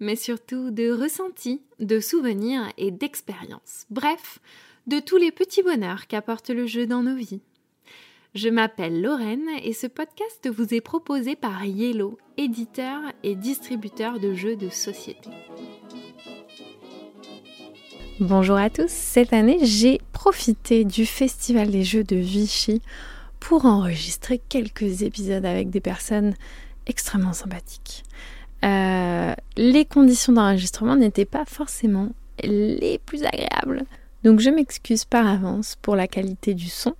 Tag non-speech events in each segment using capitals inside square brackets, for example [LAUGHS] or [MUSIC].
mais surtout de ressentis, de souvenirs et d'expériences. Bref, de tous les petits bonheurs qu'apporte le jeu dans nos vies. Je m'appelle Lorraine et ce podcast vous est proposé par Yellow, éditeur et distributeur de jeux de société. Bonjour à tous, cette année j'ai profité du Festival des Jeux de Vichy pour enregistrer quelques épisodes avec des personnes extrêmement sympathiques. Euh, les conditions d'enregistrement n'étaient pas forcément les plus agréables. Donc je m'excuse par avance pour la qualité du son.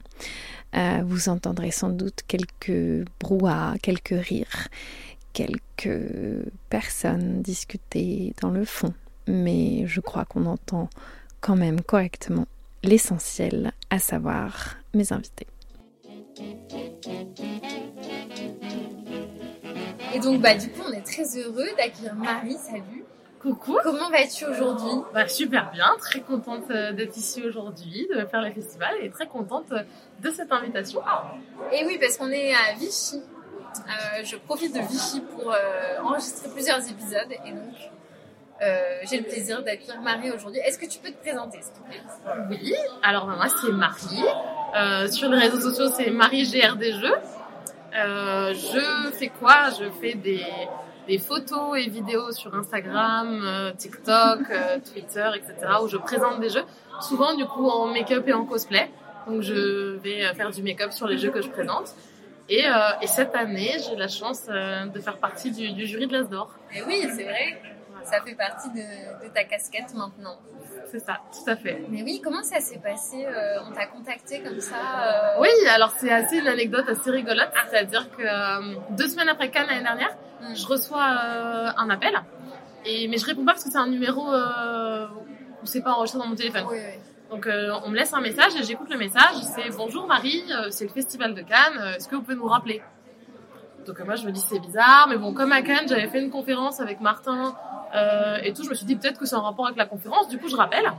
Euh, vous entendrez sans doute quelques brouhahs, quelques rires, quelques personnes discuter dans le fond. Mais je crois qu'on entend quand même correctement l'essentiel, à savoir mes invités. Et donc, bah, du coup, on est très heureux d'accueillir Marie. Salut. Coucou. Comment vas-tu aujourd'hui? Bah, Super bien, très contente euh, d'être ici aujourd'hui, de faire le festival et très contente euh, de cette invitation. Et oui, parce qu'on est à Vichy. Euh, je profite de Vichy pour enregistrer plusieurs épisodes et donc j'ai le plaisir d'accueillir Marie aujourd'hui. Est-ce que tu peux te présenter, s'il te plaît? Oui, alors bah, moi c'est Marie. sur les réseaux sociaux, c'est Marie Jeux. Euh, je fais quoi? Je fais des, des, photos et vidéos sur Instagram, euh, TikTok, euh, Twitter, etc. où je présente des jeux, souvent du coup en make-up et en cosplay. Donc je vais faire du make-up sur les jeux que je présente. Et, et cette année, j'ai la chance de faire partie du, du jury de l'Asdor. Et oui, c'est vrai, ça fait partie de, de ta casquette maintenant c'est ça, tout à fait. Mais oui, comment ça s'est passé euh, On t'a contacté comme ça euh Oui, alors c'est assez une anecdote assez rigolote, c'est-à-dire que euh, deux semaines après Cannes l'année dernière, hmm. je reçois un appel, et mais je réponds pas parce que c'est un numéro où c'est pas enregistré dans mon téléphone. Donc on me laisse un message et j'écoute le message. C'est bonjour Marie, c'est le festival de Cannes. Est-ce que vous pouvez nous rappeler? Donc moi je me dis c'est bizarre, mais bon comme à Cannes j'avais fait une conférence avec Martin euh, et tout, je me suis dit peut-être que c'est en rapport avec la conférence. Du coup, je rappelle.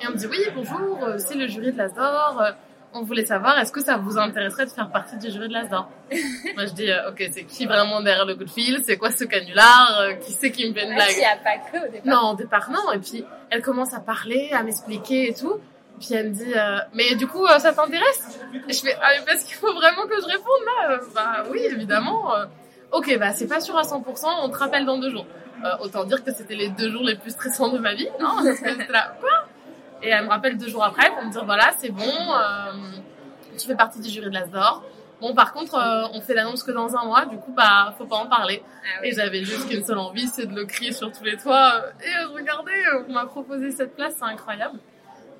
Et on me dit oui, bonjour, euh, c'est le jury de l'Asdor. Euh, on voulait savoir, est-ce que ça vous intéresserait de faire partie du jury de l'Asdor [LAUGHS] Moi, je dis, ok, c'est qui vraiment derrière le coup de fil? C'est quoi ce canular? Qui c'est qui me fait une blague? Il n'y a pas que au départ. Non, au départ, non. Et puis, elle commence à parler, à m'expliquer et tout. Puis elle me dit, mais du coup, ça t'intéresse? Et je fais, ah, mais parce qu'il faut vraiment que je réponde là. bah oui, évidemment. Ok, bah c'est pas sûr à 100%, on te rappelle dans deux jours. Euh, autant dire que c'était les deux jours les plus stressants de ma vie. Non, là, quoi? Et elle me rappelle deux jours après pour me dire voilà, c'est bon, euh, tu fais partie du jury de l'Asdor. Bon, par contre, euh, on fait l'annonce que dans un mois, du coup, bah, faut pas en parler. Ah et j'avais juste qu'une seule envie, c'est de le crier sur tous les toits. Et regardez, on m'a proposé cette place, c'est incroyable.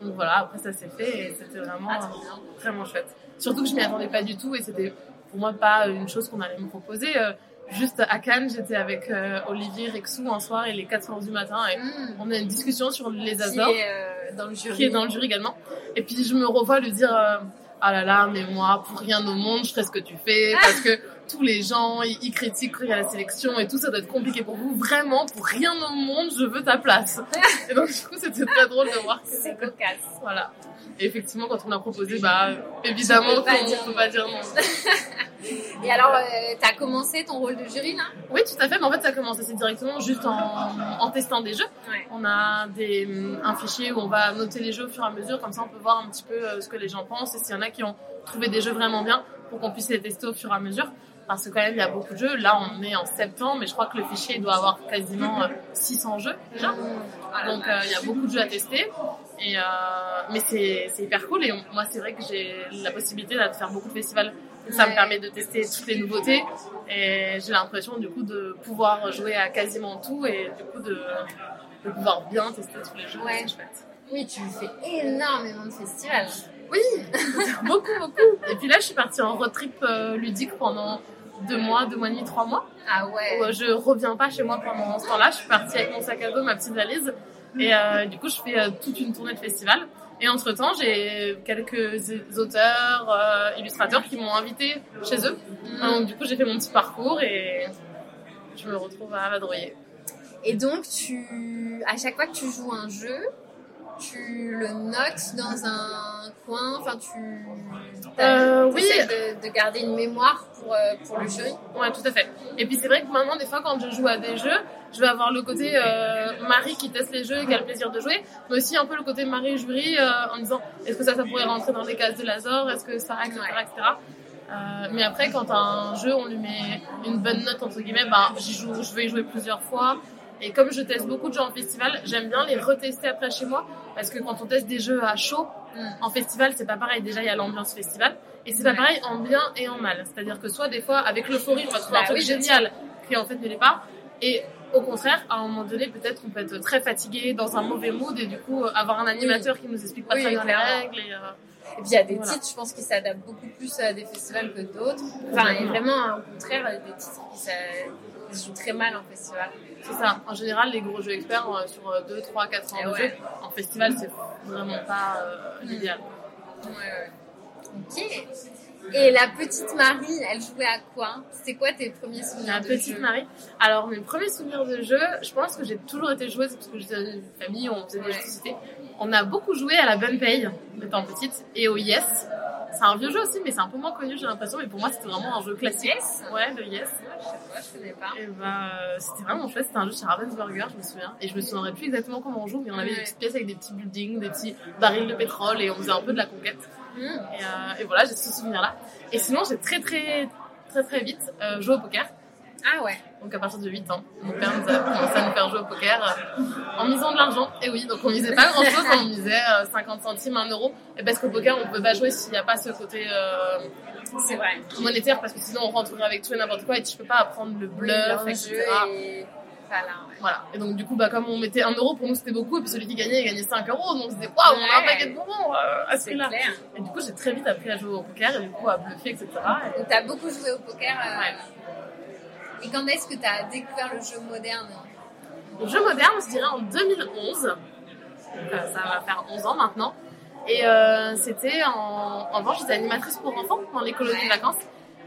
Donc voilà, après ça s'est fait et c'était vraiment, ah, vraiment chouette. Surtout que je m'y attendais pas du tout et c'était pour moi pas une chose qu'on allait me proposer juste à Cannes, j'étais avec euh, Olivier Rexou un soir, il est 4 heures du matin et mm. on a une discussion sur les Azores. Qui est euh, dans le jury. Qui est dans le jury également. Et puis je me revois lui dire, euh, ah là là, mais moi, pour rien au monde, je ferai ce que tu fais parce que tous les gens, ils, critiquent quand il y a la sélection et tout, ça doit être compliqué pour vous. Vraiment, pour rien au monde, je veux ta place. [LAUGHS] et donc, du coup, c'était très drôle de voir que... C'est cocasse. Voilà. Et effectivement, quand on a proposé, bah, évidemment, on ne peut pas dire non. [LAUGHS] Et alors, euh, tu as commencé ton rôle de jury là? Oui, tout à fait. Mais en fait, ça a commencé directement juste en, testant des jeux. On a des, mm, un fichier où on va noter les jeux au fur et à mesure. Comme ça, on peut voir un petit peu euh, ce que les gens pensent et s'il y en a qui ont trouvé des jeux vraiment bien pour qu'on puisse les tester au fur et à mesure. Parce que quand même, il y a beaucoup de jeux. Là, on est en septembre, mais je crois que le fichier doit avoir quasiment 600 euh, jeux déjà. Donc, il y a beaucoup de jeux à tester. Et, mais c'est hyper cool. Et moi, c'est vrai que j'ai la possibilité de faire beaucoup de festivals ça me permet de tester toutes les nouveautés et j'ai l'impression du coup de pouvoir jouer à quasiment tout et du coup de, de pouvoir bien tester tous les jeux. Ouais. Oui, tu fais énormément de festivals. Oui, [LAUGHS] beaucoup, beaucoup. Et puis là, je suis partie en road trip euh, ludique pendant deux mois, deux mois et demi, trois mois. Ah ouais. Où, euh, je reviens pas chez moi pendant ce temps-là. Je suis partie avec mon sac à dos, ma petite valise. Et euh, du coup, je fais euh, toute une tournée de festival. Et entre-temps, j'ai quelques auteurs, euh, illustrateurs qui m'ont invité chez eux. Donc, du coup, j'ai fait mon petit parcours et je me retrouve à vadrouiller. Et donc, tu, à chaque fois que tu joues un jeu, tu le notes dans un coin, enfin, tu Euh, oui. essaies de, de garder une mémoire pour, euh, pour le jury? Ouais, tout à fait. Et puis c'est vrai que maintenant, des fois, quand je joue à des jeux, je vais avoir le côté euh, Marie qui teste les jeux et qui a le plaisir de jouer, mais aussi un peu le côté Marie jury euh, en disant est-ce que ça, ça pourrait rentrer dans les cases de Lazor, est-ce que ça, etc., etc. Euh, mais après, quand un jeu, on lui met une bonne note entre guillemets, ben j'y joue, je vais y jouer plusieurs fois. Et comme je teste beaucoup de jeux en festival, j'aime bien les retester après chez moi parce que quand on teste des jeux à chaud en festival, c'est pas pareil. Déjà, il y a l'ambiance festival et c'est pas Ouais. pareil en bien et en mal. C'est-à-dire que soit des fois, avec l'euphorie, on va trouver Bah un truc oui, bien génial qui en fait ne l'est pas. Et au contraire, à un moment donné, peut-être on peut être très fatigué, dans un mauvais mood et du coup avoir un animateur qui nous explique pas Oui, très bien les règles. Et, euh, Et puis, il y a des Voilà. titres, je pense, qui s'adaptent beaucoup plus à des festivals que d'autres. Enfin, et vraiment, au contraire, des titres qui se jouent très mal en festival. C'est ça. En général, les gros jeux experts euh, sur 2, 3, 4 ans Eh de ouais. jeu, en festival, c'est vraiment pas euh, l'idéal. Ouais, ouais. Ok. Et la petite Marie, elle jouait à quoi? C'était quoi tes premiers souvenirs La de petite jeu? Marie. Alors, mes premiers souvenirs de jeu, je pense que j'ai toujours été joueuse parce que j'étais dans une famille où on faisait des jeux de société. On a beaucoup joué à la bonne paye, étant petite, et au Yes. C'est un vieux jeu aussi, mais c'est un peu moins connu, j'ai l'impression. Mais pour moi, c'était vraiment un jeu classique. Yes? Ouais, le Yes. Je sais pas, je connais pas. Et bah, euh, c'était vraiment chouette. C'était un jeu chez Ravensburger, je me souviens. Et je me souviendrai plus exactement comment on joue, mais on avait Ouais. des petites pièces avec des petits buildings, des petits barils de pétrole, et on faisait un peu de la conquête. Et, euh, et voilà, j'ai ce souvenir-là. Et sinon, j'ai très, très, très, très vite euh, joué au poker. Ah ouais. Donc à partir de 8 ans, mon père nous a commencé à nous faire jouer au poker euh, en misant de l'argent. Et oui, donc on misait pas grand chose, on misait euh, 50 centimes, 1 euro. Et parce qu'au poker, on peut pas jouer s'il n'y a pas ce côté euh, C'est vrai. monétaire, parce que sinon on rentrerait avec tout et n'importe quoi et tu peux pas apprendre le bluff, etc. et... Voilà, ouais. Voilà. Et donc du coup, bah, comme on mettait 1 euro, pour nous c'était beaucoup, et puis celui qui gagnait, il gagnait 5 euros. Donc on se disait, waouh, on a un paquet de bonbons euh, à ce clair. Et du coup, j'ai très vite appris à jouer au poker, et du coup à bluffer, etc. Et- Donc, t'as beaucoup joué au poker. euh, Ouais. Et quand est-ce que t'as découvert le jeu moderne Le jeu moderne, je dirais en 2011. Donc, euh, ça va faire 11 ans maintenant. Et euh, c'était en... En revanche, j'étais animatrice pour enfants dans les colonies de vacances.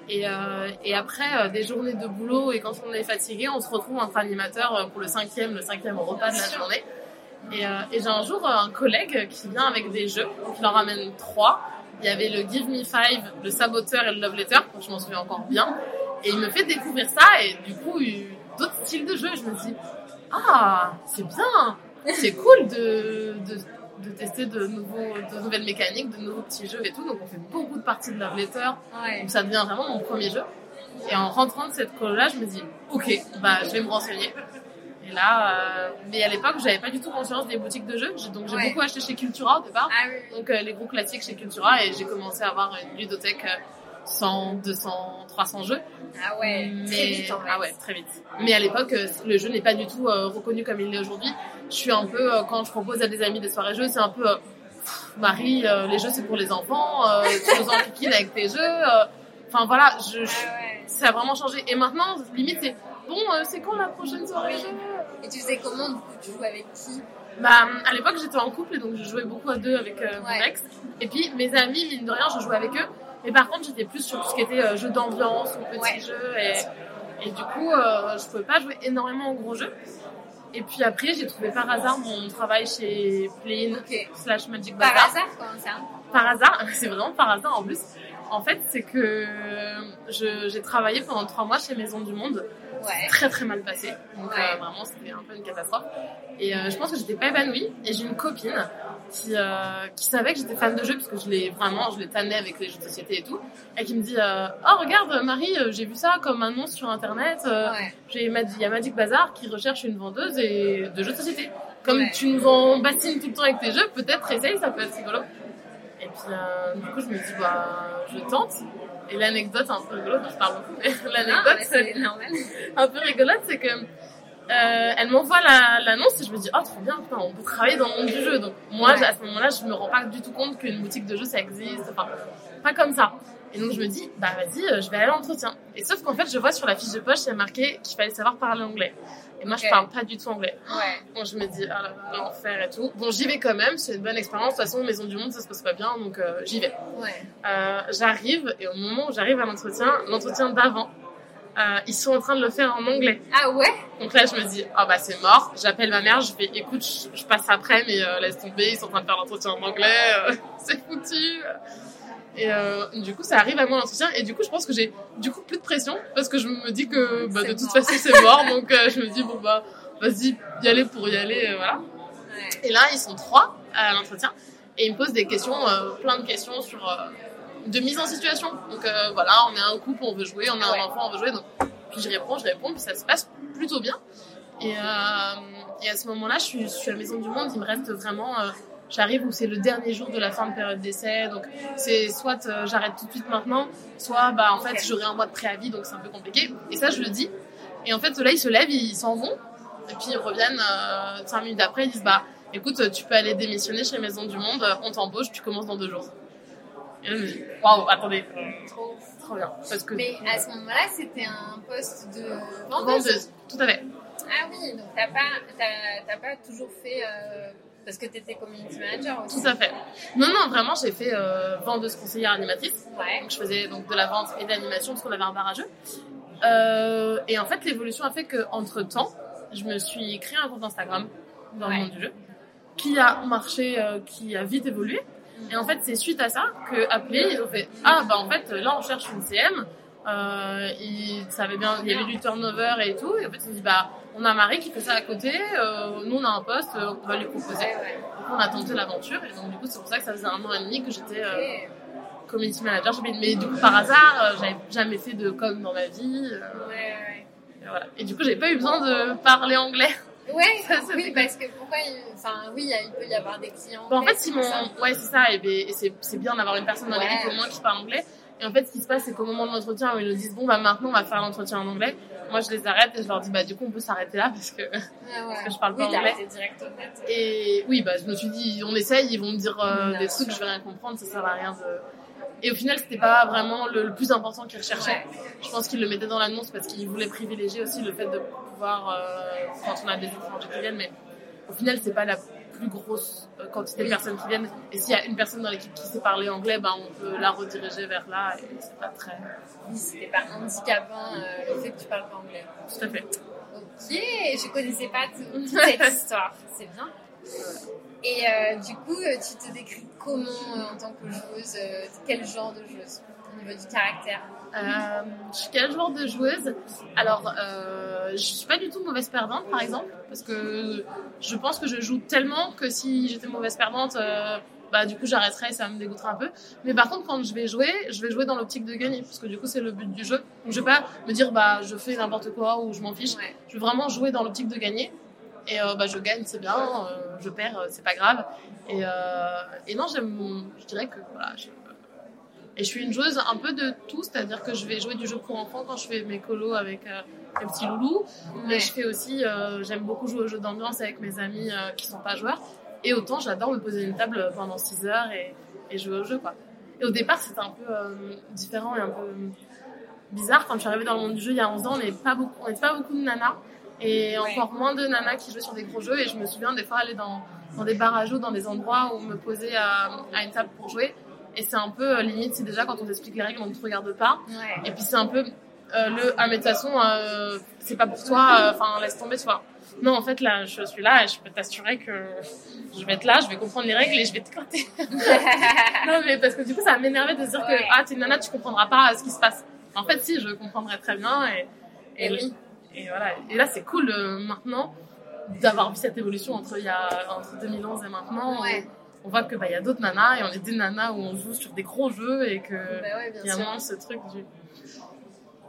Et, euh, et après euh, des journées de boulot et quand on est fatigué, on se retrouve entre animateurs pour le cinquième, le cinquième repas de la journée. Et, euh, et j'ai un jour un collègue qui vient avec des jeux, donc il en ramène trois. Il y avait le Give Me Five, le Saboteur et le Love Letter, donc je m'en souviens encore bien. Et il me fait découvrir ça et du coup, d'autres styles de jeux. Et je me dis, ah, c'est bien, c'est cool de, de, de tester de, nouveaux, de nouvelles mécaniques, de nouveaux petits jeux et tout. Donc on fait beaucoup de parties de Love Letter. Ouais. Donc ça devient vraiment mon premier jeu. Et en rentrant de cette colo-là, je me dis, ok, bah je vais me renseigner. Et là, euh, mais à l'époque, j'avais pas du tout conscience des boutiques de jeux. Donc j'ai Ouais. beaucoup acheté chez Cultura au départ. Ah oui. Donc euh, les gros classiques chez Cultura et j'ai commencé à avoir une ludothèque euh, 100, 200, 300 jeux. Ah ouais. Mais- Très vite en fait. Ah ouais, très vite. Mais à l'époque, euh, le jeu n'est pas du tout euh, reconnu comme il l'est aujourd'hui. Je suis un peu, euh, quand je propose à des amis des soirées jeux, c'est un peu, euh, Marie, les jeux c'est pour les enfants, euh, tu nous enquiquines avec tes jeux. euh. Enfin voilà, je, je- Ah ouais. ça a vraiment changé. Et maintenant, limite, c'est bon, euh, c'est quand la prochaine soirée jeux Et tu faisais comment du coup? Tu jouais avec qui? Bah, à l'époque, j'étais en couple donc je jouais beaucoup à deux avec mon Ouais. ex. Et puis, mes amis, mine de rien, je jouais avec eux. Mais par contre, j'étais plus sur tout ce qui était euh, jeux d'ambiance ou petits Ouais. jeux. Et, et du coup, euh, je pouvais pas jouer énormément aux gros jeux. Et puis après, j'ai trouvé par hasard mon travail chez Playin Ok. slash Magic Par hasard, comment ça Par hasard, [LAUGHS] c'est vraiment par hasard en plus. En fait, c'est que je- j'ai travaillé pendant trois mois chez Maison du Monde Ouais. très très mal passé. Donc Ouais. euh, vraiment c'était un peu une catastrophe. Et euh, je pense que j'étais pas épanouie. Et j'ai une copine qui, euh, qui savait que j'étais fan de jeux parce que je l'ai vraiment, je l'ai tannée avec les jeux de société et tout. Et qui me dit euh, Oh regarde Marie, euh, j'ai vu ça comme annonce sur internet. Ouais. j'ai Il y a Magic Bazaar qui recherche une vendeuse et de jeux de société. Comme tu nous en bassines tout le temps avec tes jeux, peut-être essaye, ça peut être rigolo. Et puis euh, du coup je me dis bah je tente. Et l'anecdote un peu rigolote, je parle beaucoup, mais [LAUGHS] l'anecdote normal. un peu rigolote, c'est que euh, elle m'envoie la- l'annonce et je me dis oh trop bien, putain, on peut travailler dans le monde du jeu. Donc moi Ouais. à ce moment-là, je me rends pas du tout compte qu'une boutique de jeux ça existe, enfin pas comme ça. Et donc je me dis, bah vas-y, euh, je vais aller à l'entretien. Et sauf qu'en fait, je vois sur la fiche de poche, il y a marqué qu'il fallait savoir parler anglais. Et moi, je Ok. parle pas du tout anglais. Ouais. Bon, je me dis, ah l'enfer et tout. Bon, j'y vais quand même, c'est une bonne expérience. De toute façon, Maison du Monde, ça se passe pas bien, donc euh, j'y vais. Ouais. Euh, j'arrive, et au moment où j'arrive à l'entretien, l'entretien d'avant, euh, ils sont en train de le faire en anglais. Ah ouais? Donc là, je me dis, ah bah c'est mort. J'appelle ma mère, je fais, écoute, je, je passe après, mais laisse tomber, ils sont en train de faire l'entretien en anglais, [LAUGHS] c'est foutu. Et euh, du coup, ça arrive à moi l'entretien, et du coup, je pense que j'ai du coup plus de pression, parce que je me dis que bah, de toute mort. façon, c'est mort, donc euh, je me dis, bon bah, vas-y, y aller pour y aller, euh, voilà. Et là, ils sont trois à l'entretien, et ils me posent des questions, plein de questions sur de mise en situation. Donc voilà, on est un couple, on veut jouer, on a Ouais. un enfant, on veut jouer, donc puis je réponds, je réponds, puis ça se passe plutôt bien. Et, et à ce moment-là, je suis, je suis à la Maison du Monde, il me reste vraiment... J'arrive où c'est le dernier jour de la fin de période d'essai, donc c'est soit euh, j'arrête tout de suite maintenant, soit bah en fait j'aurai un mois de préavis, donc c'est un peu compliqué. Et ça je le dis. Et en fait là ils se lèvent, ils s'en vont, et puis ils reviennent euh, cinq minutes après, ils disent bah écoute tu peux aller démissionner chez Maison du Monde, on t'embauche, tu commences dans deux jours. Et là je me dis waouh attendez, Trop. trop bien, parce que Mais à ce moment-là, c'était un poste de vendeuse. vendeuse, tout à fait. Ah oui, donc t'as pas, pas toujours fait euh, parce que t'étais community manager aussi. Tout à fait. Non, non, vraiment, j'ai fait euh, vendeuse conseillère animatrice. Ouais. Donc, je faisais donc de la vente et de l'animation parce qu'on avait un bar à jeu. Euh, et en fait, l'évolution a fait qu'entre temps, je me suis créé un compte Instagram dans le monde du jeu qui a marché, euh, qui a vite évolué. Et en fait, c'est suite à ça que appelé, ils ont fait Ah, bah en fait, là, on cherche une CM. Euh, ils savaient bien, il y avait du turnover et tout. Et en fait, ont dit Bah, on a Marie qui fait ça à côté. euh, nous, on a un poste, euh, on va lui proposer. Donc, on a tenté l'aventure. Et donc, du coup, c'est pour ça que ça faisait un an et demi que j'étais euh, community manager. Mais du coup, par hasard, euh, j'avais jamais fait de com dans ma vie. euh, et, voilà. et du coup, j'ai pas eu besoin de parler anglais. Ouais, [LAUGHS] Ça, c'est oui, parce que pourquoi, il- enfin, oui, il il peut y avoir des clients. Bon, en fait, m'ont. ça. Ouais, c'est ça. Et, ben, et c'est c'est bien d'avoir une personne dans Ouais. l'équipe au moins qui parle anglais. Et en fait, ce qui se passe, c'est qu'au moment de l'entretien, où ils nous disent Bon, bah maintenant, on va faire l'entretien en anglais. Moi, je les arrête et je leur dis Bah, du coup, on peut s'arrêter là parce que. Ah ouais. [LAUGHS] que je parle pas oui, anglais. direct. Et oui, bah, je me suis dit On essaye, ils vont me dire euh, des trucs, je vais rien comprendre, ça sert à rien de. Et au final, c'était pas vraiment le, le plus important qu'ils recherchaient. Ouais. Je pense qu'ils le mettaient dans l'annonce parce qu'ils voulaient privilégier aussi le fait de pouvoir, euh, quand on a des étrangers qui viennent, mais au final, c'est pas la plus grosse euh, quantité de personnes qui viennent. Et s'il y a une personne dans l'équipe qui sait parler anglais, ben, on peut la rediriger vers là et c'est pas très. Oui, c'était pas handicapant euh, le fait que tu parles pas anglais. Tout à fait. Ok, je connaissais pas tout- [LAUGHS] toute cette histoire. C'est bien. Et euh, du coup, tu te décris comment euh, en tant que joueuse Quel genre de joueuse au niveau du caractère? Euh, je suis quel genre de joueuse? Alors, euh, je suis pas du tout mauvaise perdante, par exemple, parce que je pense que je joue tellement que si j'étais mauvaise perdante, euh, bah du coup j'arrêterais et ça me dégoûterait un peu. Mais par contre, quand je vais jouer, je vais jouer dans l'optique de gagner, parce que du coup c'est le but du jeu. Donc je vais pas me dire bah je fais n'importe quoi ou je m'en fiche. Ouais. Je veux vraiment jouer dans l'optique de gagner. Et euh, bah, je gagne, c'est bien. je perds, c'est pas grave. Et, et non, j'aime, je dirais que voilà. Et je suis une joueuse un peu de tout, c'est-à-dire que je vais jouer du jeu pour enfants quand je fais mes colos avec euh, les petits loulous. Mais je fais aussi, euh, j'aime beaucoup jouer aux jeux d'ambiance avec mes amis euh, qui sont pas joueurs. Et autant, j'adore me poser une table pendant 6 heures et, et jouer au jeu, quoi. Et au départ, c'était un peu euh, différent et un peu bizarre. Quand je suis arrivée dans le monde du jeu il y a 11 ans, on n'est pas beaucoup, on pas beaucoup de nanas. Et encore moins de nanas qui jouaient sur des gros jeux. Et je me souviens des fois aller dans, dans des bars à jeux, dans des endroits où me poser à, à une table pour jouer. Et c'est un peu euh, limite, c'est déjà quand on t'explique les règles, on ne te regarde pas. Ouais. Et puis c'est un peu euh, le ah mais de toute façon euh, c'est pas pour toi, euh, enfin laisse tomber, tu vois. Non en fait là je suis là et je peux t'assurer que je vais être là, je vais comprendre les règles et je vais t'éclater. [LAUGHS] non mais parce que du coup ça m'énervait de se dire Ouais. que ah t'es une nana tu comprendras pas ce qui se passe. En fait si je comprendrais très bien et, et Et oui. Et voilà. Et là c'est cool maintenant d'avoir vu cette évolution entre il y a entre 2011 et maintenant. Ouais. On voit que bah il y a d'autres nanas et on est des nanas où on joue sur des gros jeux et que Bah ouais, bien il y a moins ce truc du.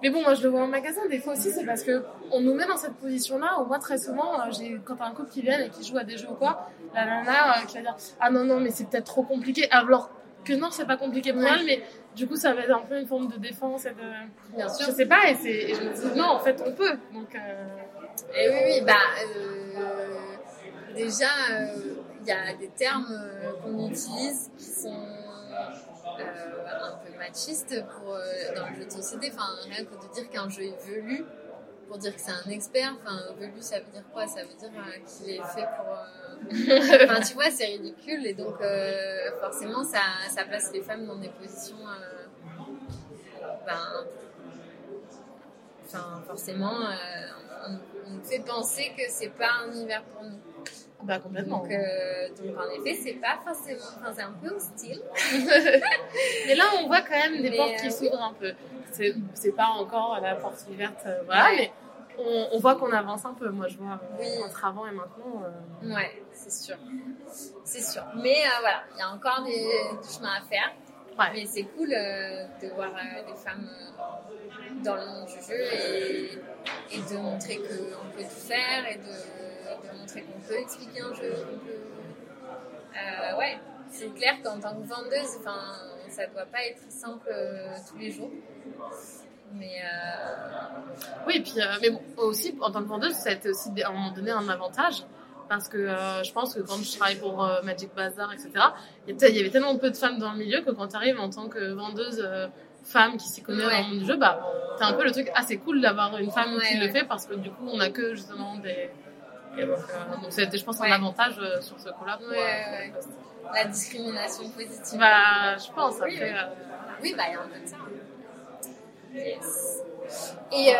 Mais bon, moi je le vois en magasin, des fois aussi, c'est parce que on nous met dans cette position-là, où moi très souvent, euh, j'ai, quand t'as un couple qui vient et qui joue à des jeux ou quoi, la nana euh, qui va dire Ah non, non, mais c'est peut-être trop compliqué, alors que non, c'est pas compliqué pour elle, mais du coup ça va être un peu une forme de défense et de. Bien sûr. Je sais pas, et, je me dis Non, en fait, on peut. Donc, euh, Et oui, oui, bah, euh, déjà, euh, il y a des termes euh, qu'on utilise qui sont euh, un peu machiste pour, euh, dans le jeu de société. Enfin, rien que de dire qu'un jeu est velu, pour dire que c'est un expert. Enfin, velu, ça veut dire quoi? Ça veut dire qu'il est fait pour. Enfin, tu vois, c'est ridicule et donc forcément, ça, ça place les femmes dans des positions. ben, enfin, forcément, on, on fait penser que c'est pas un univers pour nous. Bah, complètement. Donc, euh, donc en effet, c'est pas forcément. Enfin, c'est un peu hostile. [LAUGHS] Mais là, on voit quand même des Mais, portes euh, qui s'ouvrent un peu. C'est pas encore la porte ouverte, euh, voilà, Ouais. mais on, on voit qu'on avance un peu. Moi, je vois Oui. entre avant et maintenant. euh, Ouais, c'est sûr. C'est sûr. Mais euh, voilà, il y a encore des, du chemin à faire. Ouais. Mais c'est cool euh, de voir euh, des femmes euh, dans le monde du jeu et, et de montrer qu'on peut tout faire et de, de montrer qu'on peut expliquer un jeu. Euh, ouais, c'est clair qu'en tant que vendeuse, ça doit pas être simple euh, tous les jours. Mais euh, Oui, puis, euh, mais bon, aussi, en tant que vendeuse, ça a été aussi à un moment donné un avantage. Parce que euh, je pense que quand je travaille pour euh, Magic Bazaar, etc., il y, avait tellement peu de femmes dans le milieu que quand tu arrives en tant que vendeuse femme qui s'y connaît Ouais. dans le monde du jeu, bah, t'as un peu le truc assez cool d'avoir une femme Ouais, qui le fait parce que du coup, on a que justement des. Et donc, euh, donc c'était, je pense, Ouais. un avantage euh, sur ce coup-là. pour, Ouais, euh, ouais. la discrimination positive. Bah, je pense. Oui, Après, oui. bah, il y a un peu de ça. Yes. Et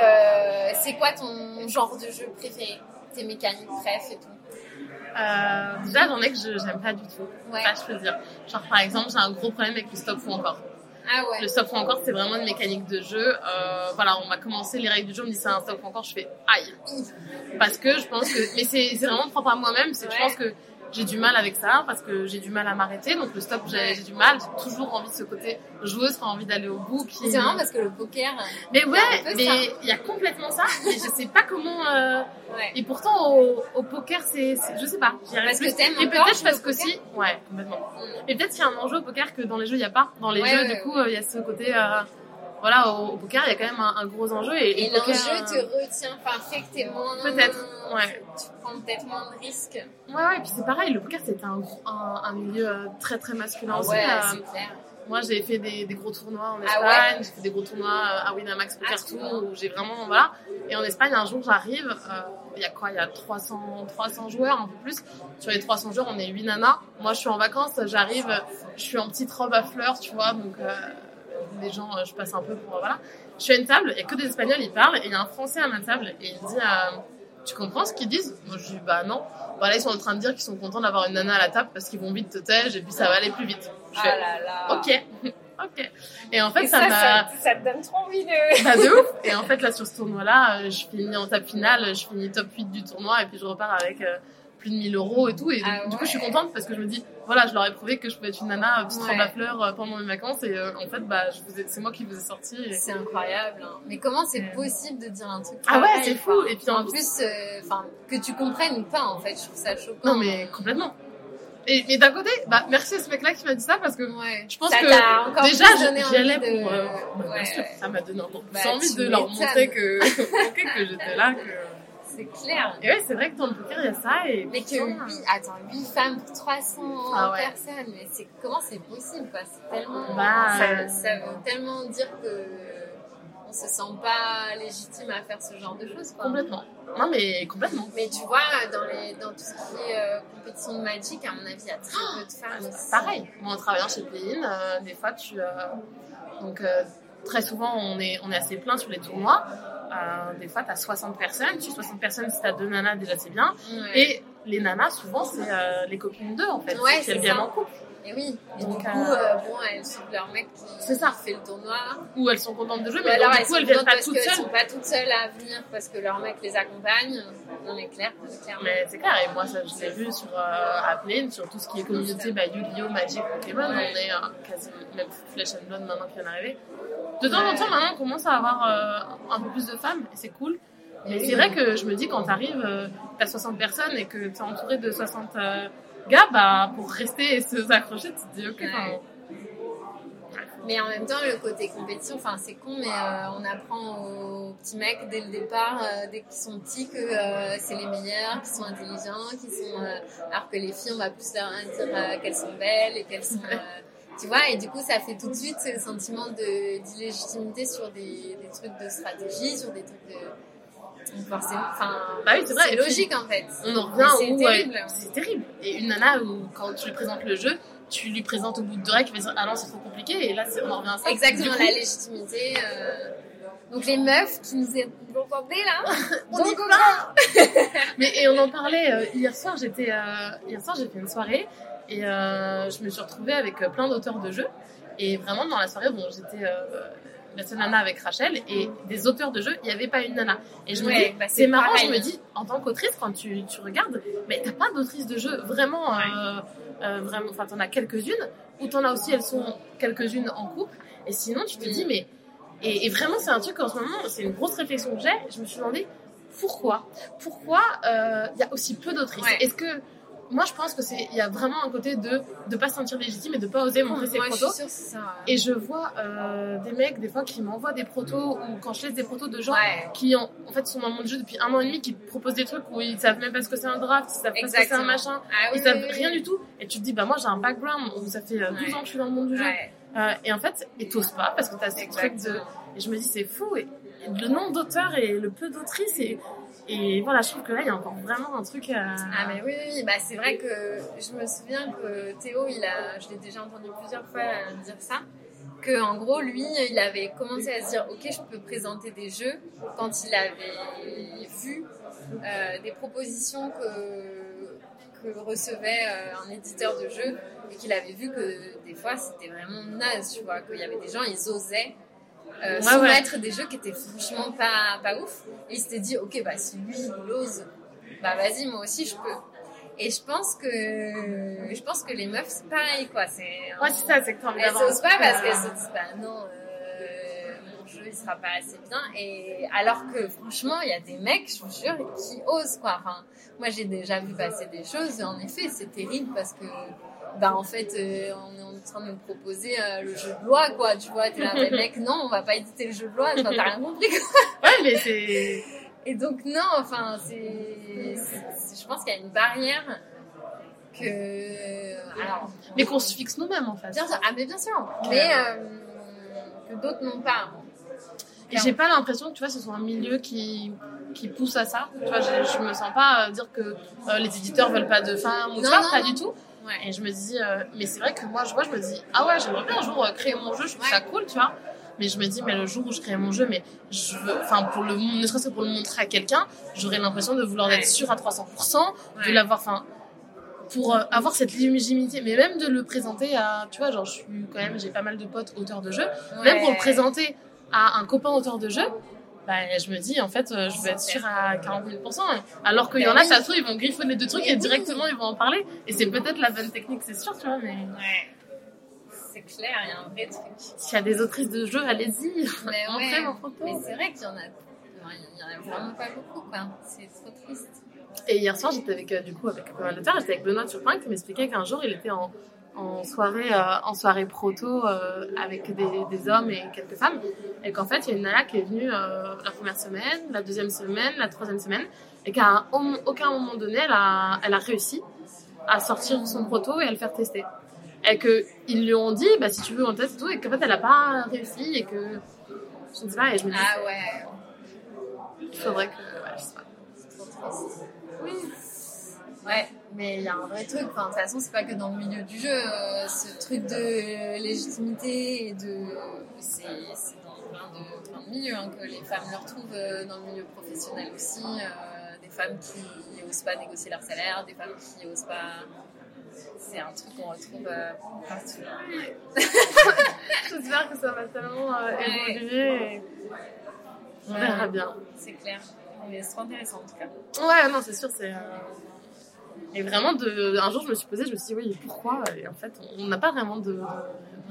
c'est quoi ton genre de jeu préféré? Tes mécaniques, bref et tout? Déjà, j'en ai que je j'aime pas du tout. Ça, je peux dire. Genre, par exemple, j'ai un gros problème avec le stop ou encore. Ah ouais. Le stop ou encore, c'est vraiment une mécanique de jeu. Euh, voilà, on m'a commencé les règles du jeu, on me dit c'est un stop ou encore, je fais aïe. Parce que je pense que. Mais c'est vraiment propre à moi-même, c'est que je pense que j'ai du mal avec ça, parce que j'ai du mal à m'arrêter. Donc le stop, j'ai du mal. J'ai toujours envie de ce côté joueuse, enfin, envie d'aller au bout. C'est marrant parce que le poker. Mais ouais, mais il y a complètement ça. Mais je sais pas comment. euh, Ouais. et pourtant, au, au poker, c'est, je sais pas. Parce que plus. t'aimes Et peut-être parce que si, ouais, complètement. Mm. Et peut-être qu'il y a un enjeu au poker que dans les jeux, il n'y a pas. Dans les Ouais, jeux, ouais, du coup, euh, il y a ce côté, euh, voilà, au, au poker, il y a quand même un, un gros enjeu. Et, Et l'enjeu euh, te retient, que moins. Peut-être, ouais. Tu prends peut-être moins de risques. Ouais, ouais, et puis c'est pareil, le poker, c'était un, un, un milieu euh, très, très masculin aussi. ouais, euh, c'est clair. Moi, j'ai fait des, des gros tournois en Ah Espagne, ouais? j'ai fait des gros tournois euh, à Winamax Poker Ah, Tour, trop où j'ai vraiment, voilà. Et en Espagne, un jour, j'arrive, euh, il y a quoi? Il y a 300, 300 joueurs, un peu plus. Sur les 300 joueurs, on est 8 nanas. Moi, je suis en vacances, j'arrive, je suis en petite robe à fleurs, tu vois, donc euh, les gens, je passe un peu pour, voilà. Je suis à une table, il y a que des Espagnols, ils parlent, et il y a un Français à ma table, et il dit, euh, tu comprends ce qu'ils disent? Moi, je dis, bah non. Voilà, ils sont en train de dire qu'ils sont contents d'avoir une nana à la table parce qu'ils vont vite te tège et puis ça va aller plus vite. Je Ah fais, là là. Ok, [LAUGHS] ok. Et en fait, Et ça ça, m'a. ça, ça te donne trop envie de. [LAUGHS] Bah, de ouf. Et en [LAUGHS] fait, là, sur ce tournoi-là, euh, je finis en table finale, je finis top 8 du tournoi et puis je repars avec euh, plus de 1000 euros et tout. Et Ah du coup, je suis contente parce que je me dis, voilà, je leur ai prouvé que je pouvais être une nana, euh, petite Ouais. robe à fleurs euh, pendant mes vacances et euh, en fait, bah, je vous ai- c'est moi qui vous ai sorti. et- C'est incroyable. hein. Mais comment c'est possible de dire un truc Ah ouais, c'est fou. Et puis en En plus, euh, enfin, que tu comprennes ou pas, en fait, je trouve ça choquant. Non, mais complètement. Et, mais d'un côté, bah, merci à ce mec-là qui m'a dit ça parce que Ouais. je pense Ça que déjà j'y allais de- pour euh, bah, Ouais, bien sûr, ça m'a donné encore plus Bah, envie de leur montrer [LAUGHS] que j'étais là que C'est clair. et ouais c'est vrai que dans le poker il y a ça et Mais que putain, 8, attends, 8 femmes pour 300 Ah ouais. personnes, mais c'est, comment c'est possible, quoi? C'est tellement, Bah, ça, euh, ça veut tellement dire que on se sent pas légitime à faire ce genre de choses, quoi. complètement non mais complètement Mais tu vois, dans, les, dans tout ce qui est euh, compétition de Magic, à mon avis, il y a très peu de femmes aussi. pareil moi en travaillant chez Play-in euh, des fois tu euh, donc très souvent on est on est assez plein sur les tournois Euh, des fois t'as 60 personnes sur 60 personnes si t'as deux nanas déjà c'est bien Ouais. et les nanas souvent c'est euh, les copines d'eux en fait Ouais, c'est viennent ça. en couple Et oui, et Donc, du coup, euh, bon, elles suivent leur mec qui, C'est ça. fait le tournoi. ou elles sont contentes de jouer Ou mais alors donc, du elles coup sont elles viennent contentes pas toutes seules sont pas toutes seules à venir parce que leur mec les accompagne. Non mais clair, clairement. Mais c'est clair, et moi ça, je l'ai vu sur euh, sur tout ce qui est communauté, bah, Yu-Gi-Oh, Magic, Pokémon, Ouais. on est euh, quasi, même Flesh and Blood maintenant qui vient d'arriver. De temps en temps, maintenant, on commence à avoir euh, un peu plus de femmes, et c'est cool. Mais c'est vrai que je me dis, quand t'arrives, euh, t'as 60 personnes et que t'es entouré de 60 euh, gars, bah, pour rester et se accrocher, tu te dis, ok, Ouais. Mais en même temps, le côté compétition, enfin c'est con, mais euh, on apprend aux petits mecs dès le départ, dès qu'ils sont petits, que c'est les meilleurs, qu'ils sont intelligents, qu'ils sont. alors que les filles, on va plus leur dire qu'elles sont belles et qu'elles sont. [LAUGHS] euh, Tu vois, et du coup, ça fait tout de suite ce sentiment de- d'illégitimité sur des, des trucs de stratégie, sur des trucs de. Donc forcément, enfin, Bah oui, c'est puis, logique en fait. On en revient c'est terrible. ouais, c'est terrible. Et une nana où, quand tu lui présentes le jeu, tu lui présentes au bout de deux règles, tu vas dire, ah non, c'est trop compliqué. Et là, on en revient à ça. Exactement, coup, la légitimité. euh, Donc les meufs qui nous vous entendez là [LAUGHS] On y Donc, va [LAUGHS] Mais et on en parlait euh, hier soir. J'étais euh, hier soir, j'ai fait une soirée et euh, je me suis retrouvée avec euh, plein d'auteurs de jeux. Et vraiment dans la soirée, bon, j'étais euh, la seule nana avec Rachel et des auteurs de jeux, il n'y avait pas une nana. Et je me Ouais, dis, bah, c'est marrant. pareil. Je me dis, en tant qu'autrice, quand tu, tu regardes, mais t'as pas d'autrice de jeu vraiment. euh, euh, vraiment, enfin, t'en as quelques-unes ou t'en as aussi, elles sont quelques-unes en couple. Et sinon, tu te Oui. dis, mais et, et vraiment, c'est un truc en ce moment, c'est une grosse réflexion que j'ai. Je me suis demandé pourquoi? Pourquoi euh, il y a aussi peu d'autrices? Ouais. Est-ce que moi, je pense que c'est il y a vraiment un côté de de pas se sentir légitime et de pas oser montrer ses Moi, je protos. suis sûre ça. Et je vois euh, des mecs des fois qui m'envoient des protos ou quand je laisse des protos de gens Ouais. qui en, en fait sont dans le monde du jeu depuis un an et demi, qui proposent des trucs où ils savent même pas ce que c'est un draft, ils savent pas ce que c'est un machin, Ah oui, ils savent oui, oui. rien du tout. Et tu te dis bah moi j'ai un background où ça fait euh, 12 Ouais. ans que je suis dans le monde du jeu. Euh, et en fait, et t'oses pas parce que t'as ce truc de et je me dis, c'est fou. Et le nombre d'auteurs et le peu d'autrices. Et, et voilà, je trouve que là, il y a encore vraiment un truc. euh, Ah mais oui, oui, bah c'est vrai que je me souviens que Théo, il a, je l'ai déjà entendu plusieurs fois dire ça, que en gros lui, il avait commencé à se dire, ok, je peux présenter des jeux quand il avait vu euh, des propositions que que recevait euh, un éditeur de jeux et qu'il avait vu que des fois c'était vraiment naze, tu vois, qu'il y avait des gens, ils osaient. Euh, Ouais, soumettre des jeux qui étaient franchement pas, pas ouf. Et il s'était dit, ok, bah si lui il ose, bah vas-y, moi aussi je peux. Et je pense que je pense que les meufs c'est pareil quoi. C'est Ouais, c'est ça, c'est que elles d'avoir un osent pas parce qu'elles se disent bah non euh, mon jeu il sera pas assez bien et alors que franchement il y a des mecs je vous jure qui osent quoi. Enfin moi j'ai déjà vu passer des choses et en effet c'est terrible parce que bah en fait euh, on est en train de nous proposer euh, le jeu de loi quoi tu vois t'es là mais mec [LAUGHS] non on va pas éditer le jeu de loi enfin, t'as rien compris quoi. Ouais, mais c'est. Et donc non, enfin c'est, je pense qu'il y a une barrière que alors Mais qu'on se fixe nous-mêmes, en fait. bien sûr, ah mais bien sûr, mais euh, que d'autres n'ont pas. Et j'ai pas l'impression que, tu vois, ce soit un milieu qui, qui pousse à ça. Tu vois, je, je me sens pas euh, dire que euh, les éditeurs veulent pas de femmes ou Non, ça, non, pas non. du tout. Ouais. Et je me dis, euh, mais c'est vrai que moi, je vois, je me dis, ah ouais, j'aimerais bien un jour euh, créer mon jeu, je trouve ça cool, tu vois. Mais je me dis, mais le jour où je crée mon jeu, mais je veux, enfin, pour le, ne serait-ce que pour le montrer à quelqu'un, j'aurais l'impression de vouloir Ouais. être sûre à 300%, de Ouais. l'avoir, enfin, pour euh, avoir cette légitimité, mais même de le présenter à, tu vois, genre, je suis quand même, j'ai pas mal de potes auteurs de jeux, même pour le présenter à un copain auteur de jeu, bah, je me dis, en fait, euh, je veux être sûre à 40 000%. Alors qu'il y Ben en a, ça se trouve, ils vont griffonner deux trucs et directement, ils vont en parler. Et c'est peut-être la bonne technique, c'est sûr, tu vois, mais Ouais. C'est clair, il y a un vrai truc. s'il y a des autrices de jeux, allez-y. Mais [LAUGHS] ouais. Mais c'est vrai qu'il y en a, il y en a vraiment pas beaucoup quoi. C'est trop triste. Et hier soir, j'étais avec, euh, du coup, avec pas mal j'étais avec Benoît Turpin qui m'expliquait qu'un jour, il était en, en soirée, euh, en soirée proto euh, avec des, des hommes et quelques femmes. Et qu'en fait, il y a une nana qui est venue euh, la première semaine, la deuxième semaine, la troisième semaine, et qu'à un- au- aucun moment donné, elle a, elle a réussi à sortir son proto et à le faire tester. Et qu'ils lui ont dit, bah, si tu veux, on teste et tout, et qu'en fait, elle n'a pas réussi et que. Je ne sais pas, et je me dis, Ah ouais. il faudrait que. Ouais, je sais pas. Oui. Ouais, mais il y a un vrai truc. Enfin, de toute façon, c'est pas que dans le milieu du jeu. euh, ce truc de légitimité et de. C'est dans plein de, plein de milieux hein, que les femmes le retrouvent euh, dans le milieu professionnel aussi. euh, des femmes qui osent pas négocier leur salaire, des femmes qui osent pas. C'est un truc qu'on retrouve euh, partout. Ouais. [LAUGHS] J'espère que ça va tellement évoluer. et On verra bien. C'est clair. Mais c'est trop intéressant en tout cas. Ouais, non, c'est sûr, c'est. Et vraiment, de... un jour, je me suis posée, je me suis dit, oui, pourquoi? Et en fait, on n'a pas vraiment de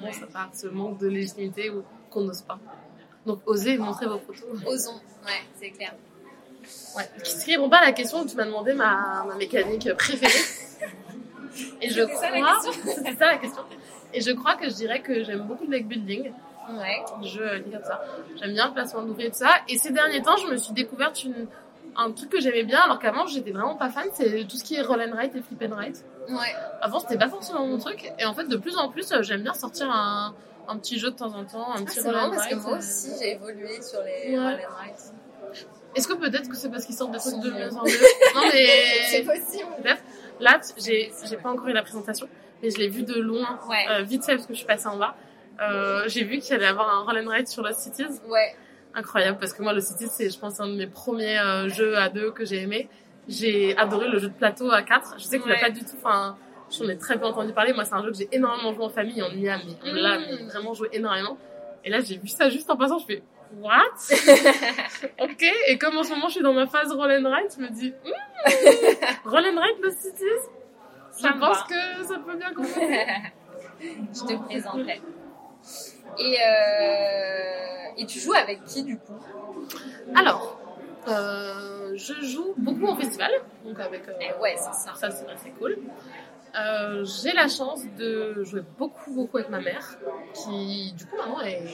réponse à part ce manque de légitimité ou qu'on n'ose pas. Donc, osez montrer vos photos. Osons. Ouais, c'est clair. Ouais. Qui répond pas à la question où tu m'as demandé ma, ma mécanique préférée. Et je crois. [LAUGHS] C'est ça la question. Et je crois que je dirais que j'aime beaucoup le deck building. Ouais. Je dis comme ça. J'aime bien le placement d'ouvriers et tout ça. Et ces derniers temps, je me suis découverte une un truc que j'aimais bien, alors qu'avant j'étais vraiment pas fan, c'est tout ce qui est roll and write et flip and write. Ouais. Avant c'était pas forcément mon truc, et en fait de plus en plus euh, j'aime bien sortir un, un petit jeu de temps en temps, un Ah, petit c'est roll and parce que write. moi aussi j'ai évolué sur les Ouais. roll and write. Est-ce que peut-être que c'est parce qu'ils sortent des trucs de mieux en mieux Non [LAUGHS] C'est mais possible. bref, là j'ai j'ai pas encore eu la présentation, mais je l'ai vu de loin, Ouais. euh, vite fait parce que je suis passée en bas. Euh, j'ai vu qu'il allait avoir un roll and write sur Lost Cities. Ouais. Incroyable parce que moi le City c'est je pense un de mes premiers euh, jeux à deux que j'ai aimé. J'ai adoré le jeu de plateau à 4 je sais qu'il n'a Ouais. pas du tout enfin j'en ai très peu entendu parler. Moi c'est un jeu que j'ai énormément joué en famille on y a mais on l'a vraiment joué énormément. Et là j'ai vu ça juste en passant je fais what? [LAUGHS] Ok. Et comme en ce moment je suis dans ma phase roll and ride je me dis hmm, [LAUGHS] roll and ride le Cities je pense que ça peut bien commencer. [LAUGHS] Je te présenterai. Et, euh, et tu joues avec qui du coup? Alors euh, je joue beaucoup en festival donc avec euh, Eh Ouais, c'est ça. Ça, c'est assez cool. Euh, j'ai la chance de jouer beaucoup, beaucoup avec ma mère, qui, du coup, maintenant, elle,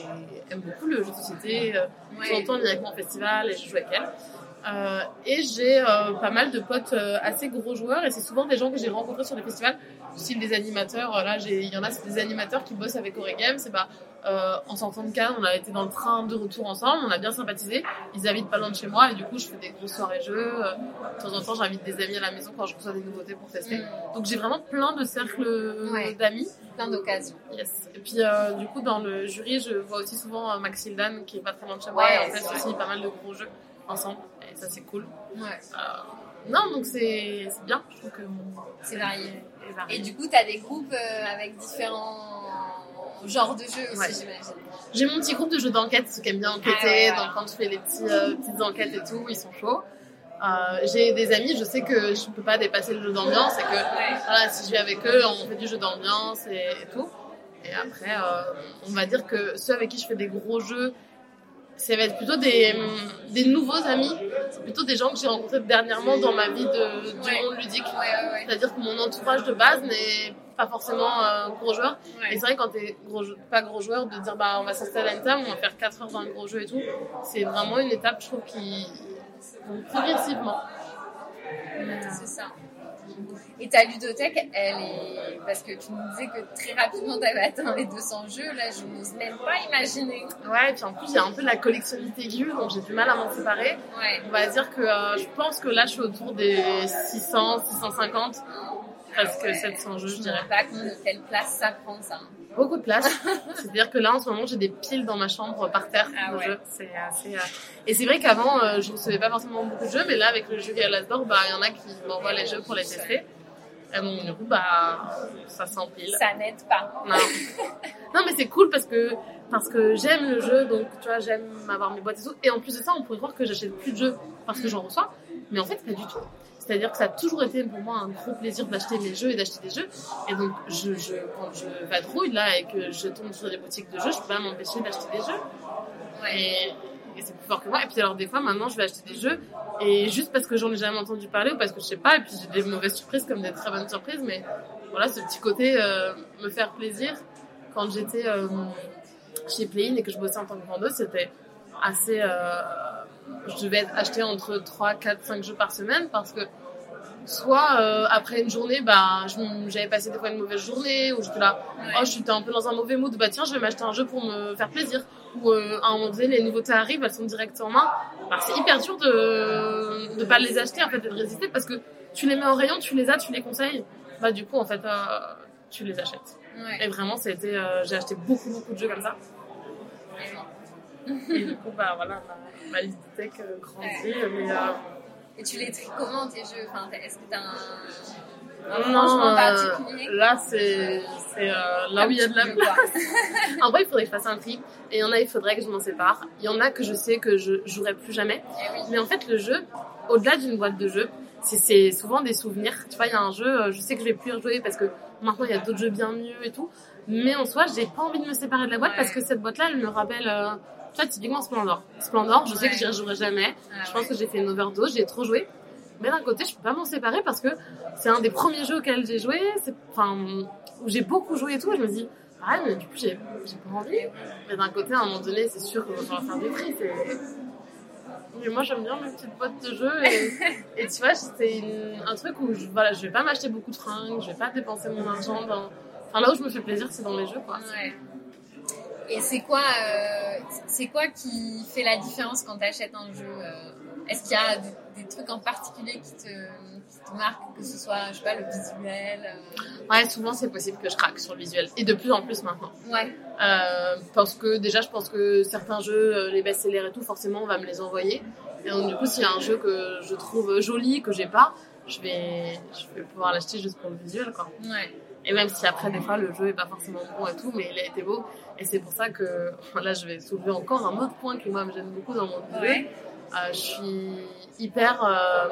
aime beaucoup le jeu de société. De temps en Ouais. vient avec moi en festival et je joue avec elle. Et j'ai pas mal de potes assez gros joueurs et c'est souvent des gens que j'ai rencontrés sur les festivals, style des animateurs. Là, il y en a, c'est des animateurs qui bossent avec Ore Games. Et bah, euh, en sortant de Cannes, on a été dans le train de retour ensemble, on a bien sympathisé. Ils habitent pas loin de chez moi et du coup, je fais des grosses soirées jeux. Euh, de temps en temps, j'invite des amis à la maison quand je reçois des nouveautés pour tester. Mm. Donc j'ai vraiment plein de cercles euh, Ouais. d'amis. Plein d'occasions. Yes. Et puis euh, du coup dans le jury, je vois aussi souvent euh, Max Hildan qui est pas très loin de chez moi Ouais, et on fait aussi pas mal de gros jeux ensemble et ça c'est cool. Ouais. Euh, non donc c'est c'est bien. Je trouve que C'est varié. varié. Et du coup, t'as des groupes euh, avec différents genres de jeux aussi, Ouais. j'imagine. J'ai mon petit groupe de jeux d'enquête, ceux qui aiment bien enquêter, Ah ouais, ouais. donc quand je fais les petits, euh, petites enquêtes et tout, ils sont chauds. Euh, j'ai des amis, je sais que je peux pas dépasser le jeu d'ambiance et que voilà, si je vais avec eux, on fait du jeu d'ambiance et, et tout. Et après, euh, on va dire que ceux avec qui je fais des gros jeux, ça va être plutôt des, des nouveaux amis. C'est plutôt des gens que j'ai rencontrés dernièrement dans ma vie de, du Ouais. monde ludique. Ouais, ouais, ouais. C'est-à-dire que mon entourage de base n'est pas forcément euh, gros joueur. Et c'est vrai quand t'es gros, pas gros joueur de dire bah on va s'installer à une table, on va faire 4 heures dans le gros jeu et tout. C'est vraiment une étape je trouve qui progressivement. C'est ça. Et ta ludothèque, elle est. Parce que tu nous disais que très rapidement t'avais atteint les 200 jeux, là je n'ose même pas imaginer. Ouais et puis en plus il y a un peu de la collectivité aiguë donc j'ai du mal à m'en séparer. Ouais. On va dire que euh, je pense que là je suis autour des 600, 650, presque 700 jeux je Je dirais. rends pas compte de quelle place ça prend ça. Beaucoup de place. [LAUGHS] C'est-à-dire que là en ce moment j'ai des piles dans ma chambre par terre Ah de ouais. jeux. C'est assez. euh, Et c'est vrai qu'avant euh, je recevais pas forcément beaucoup de jeux, mais là avec le jeu Galasdor, bah il y en a qui m'envoient les jeux pour les tester. Et donc du coup bah ça s'empile. Ça n'aide pas. Non. non mais c'est cool parce que parce que j'aime le jeu, donc tu vois j'aime avoir mes boîtes et tout. Et en plus de ça, on pourrait croire que j'achète plus de jeux parce que j'en reçois, mais en fait pas du tout. C'est-à-dire que ça a toujours été pour moi un gros plaisir d'acheter mes jeux et d'acheter des jeux. Et donc je, je quand je vadrouille là et que je tombe sur des boutiques de jeux, je peux pas m'empêcher d'acheter des jeux. Ouais. Et, et c'est plus fort que moi. Et puis alors des fois maintenant je vais acheter des jeux et juste parce que j'en ai jamais entendu parler ou parce que je sais pas et puis j'ai des mauvaises surprises comme des très bonnes surprises. Mais voilà ce petit côté euh, me faire plaisir quand j'étais euh, chez Playin et que je bossais en tant que vendeuse c'était assez euh, je devais acheter entre 3, 4, 5 jeux par semaine parce que soit euh, après une journée bah j'avais passé des fois une mauvaise journée ou j'étais là Ouais. oh j'étais un peu dans un mauvais mood bah tiens je vais m'acheter un jeu pour me faire plaisir. Ou euh, à un moment donné les nouveautés arrivent elles sont direct en main. Bah, c'est hyper dur de de pas les acheter en fait de résister parce que tu les mets en rayon tu les as tu les conseilles. Bah du coup en fait euh, tu les achètes. Ouais. et vraiment c'était euh, j'ai acheté beaucoup beaucoup de jeux comme ça. Et du coup bah voilà ma, ma liste de tech euh, grandit mais euh, Et tu les tries comment tes jeux? Enfin, Est-ce que t'as un, un non, euh, particulier? là c'est euh, là où il y a de la place. [LAUGHS] En vrai, il faudrait que je fasse un tri. Et il y en a, il faudrait que je m'en sépare. Il y en a que je sais que je jouerai plus jamais. Eh oui. Mais en fait, le jeu, au-delà d'une boîte de jeux, c'est- souvent des souvenirs. Tu vois, il y a un jeu, euh, je sais que je vais plus y rejouer parce que maintenant il y a d'autres jeux bien mieux et tout. Mais en soi, j'ai pas envie de me séparer de la boîte Ouais. parce que cette boîte-là, elle me rappelle, euh, vois, typiquement Splendor. Splendor, je sais que j'y rejouerai jamais. Ah Je pense que j'ai fait une overdose, j'ai trop joué. Mais d'un côté, je peux pas m'en séparer parce que c'est un des premiers jeux auxquels j'ai joué. Enfin, où j'ai beaucoup joué et tout. Et je me dis, ah, mais du coup, j'ai, pas envie. Mais d'un côté, à un moment donné, c'est sûr qu'on va faire des prix. Mais moi j'aime bien mes petites boîtes de jeux. Et, [LAUGHS] et tu vois, c'est un truc où je, voilà, je vais pas m'acheter beaucoup de fringues, je vais pas dépenser mon argent dans. Enfin, là où je me fais plaisir, c'est dans les jeux, quoi. Ouais. Et c'est quoi, euh, c'est quoi qui fait la différence quand tu achètes un jeu euh, Est-ce qu'il y a des, des trucs en particulier qui te, qui te marquent, que ce soit, je sais pas, le visuel euh, Ouais, souvent c'est possible que je craque sur le visuel. Et de plus en plus maintenant. Ouais, Euh, parce que déjà, je pense que certains jeux, les best-sellers et tout, forcément, on va me les envoyer. Et donc, du coup, s'il y a un jeu que je trouve joli, que j'ai pas, je vais, je vais pouvoir l'acheter juste pour le visuel, quoi. ouais. Et même si après, des fois, le jeu est pas forcément bon et tout, mais il a été beau. Et c'est pour ça que, [LAUGHS] là, je vais soulever encore un autre point qui, moi, me gêne beaucoup dans mon jeu. Ouais. Euh, je suis hyper euh,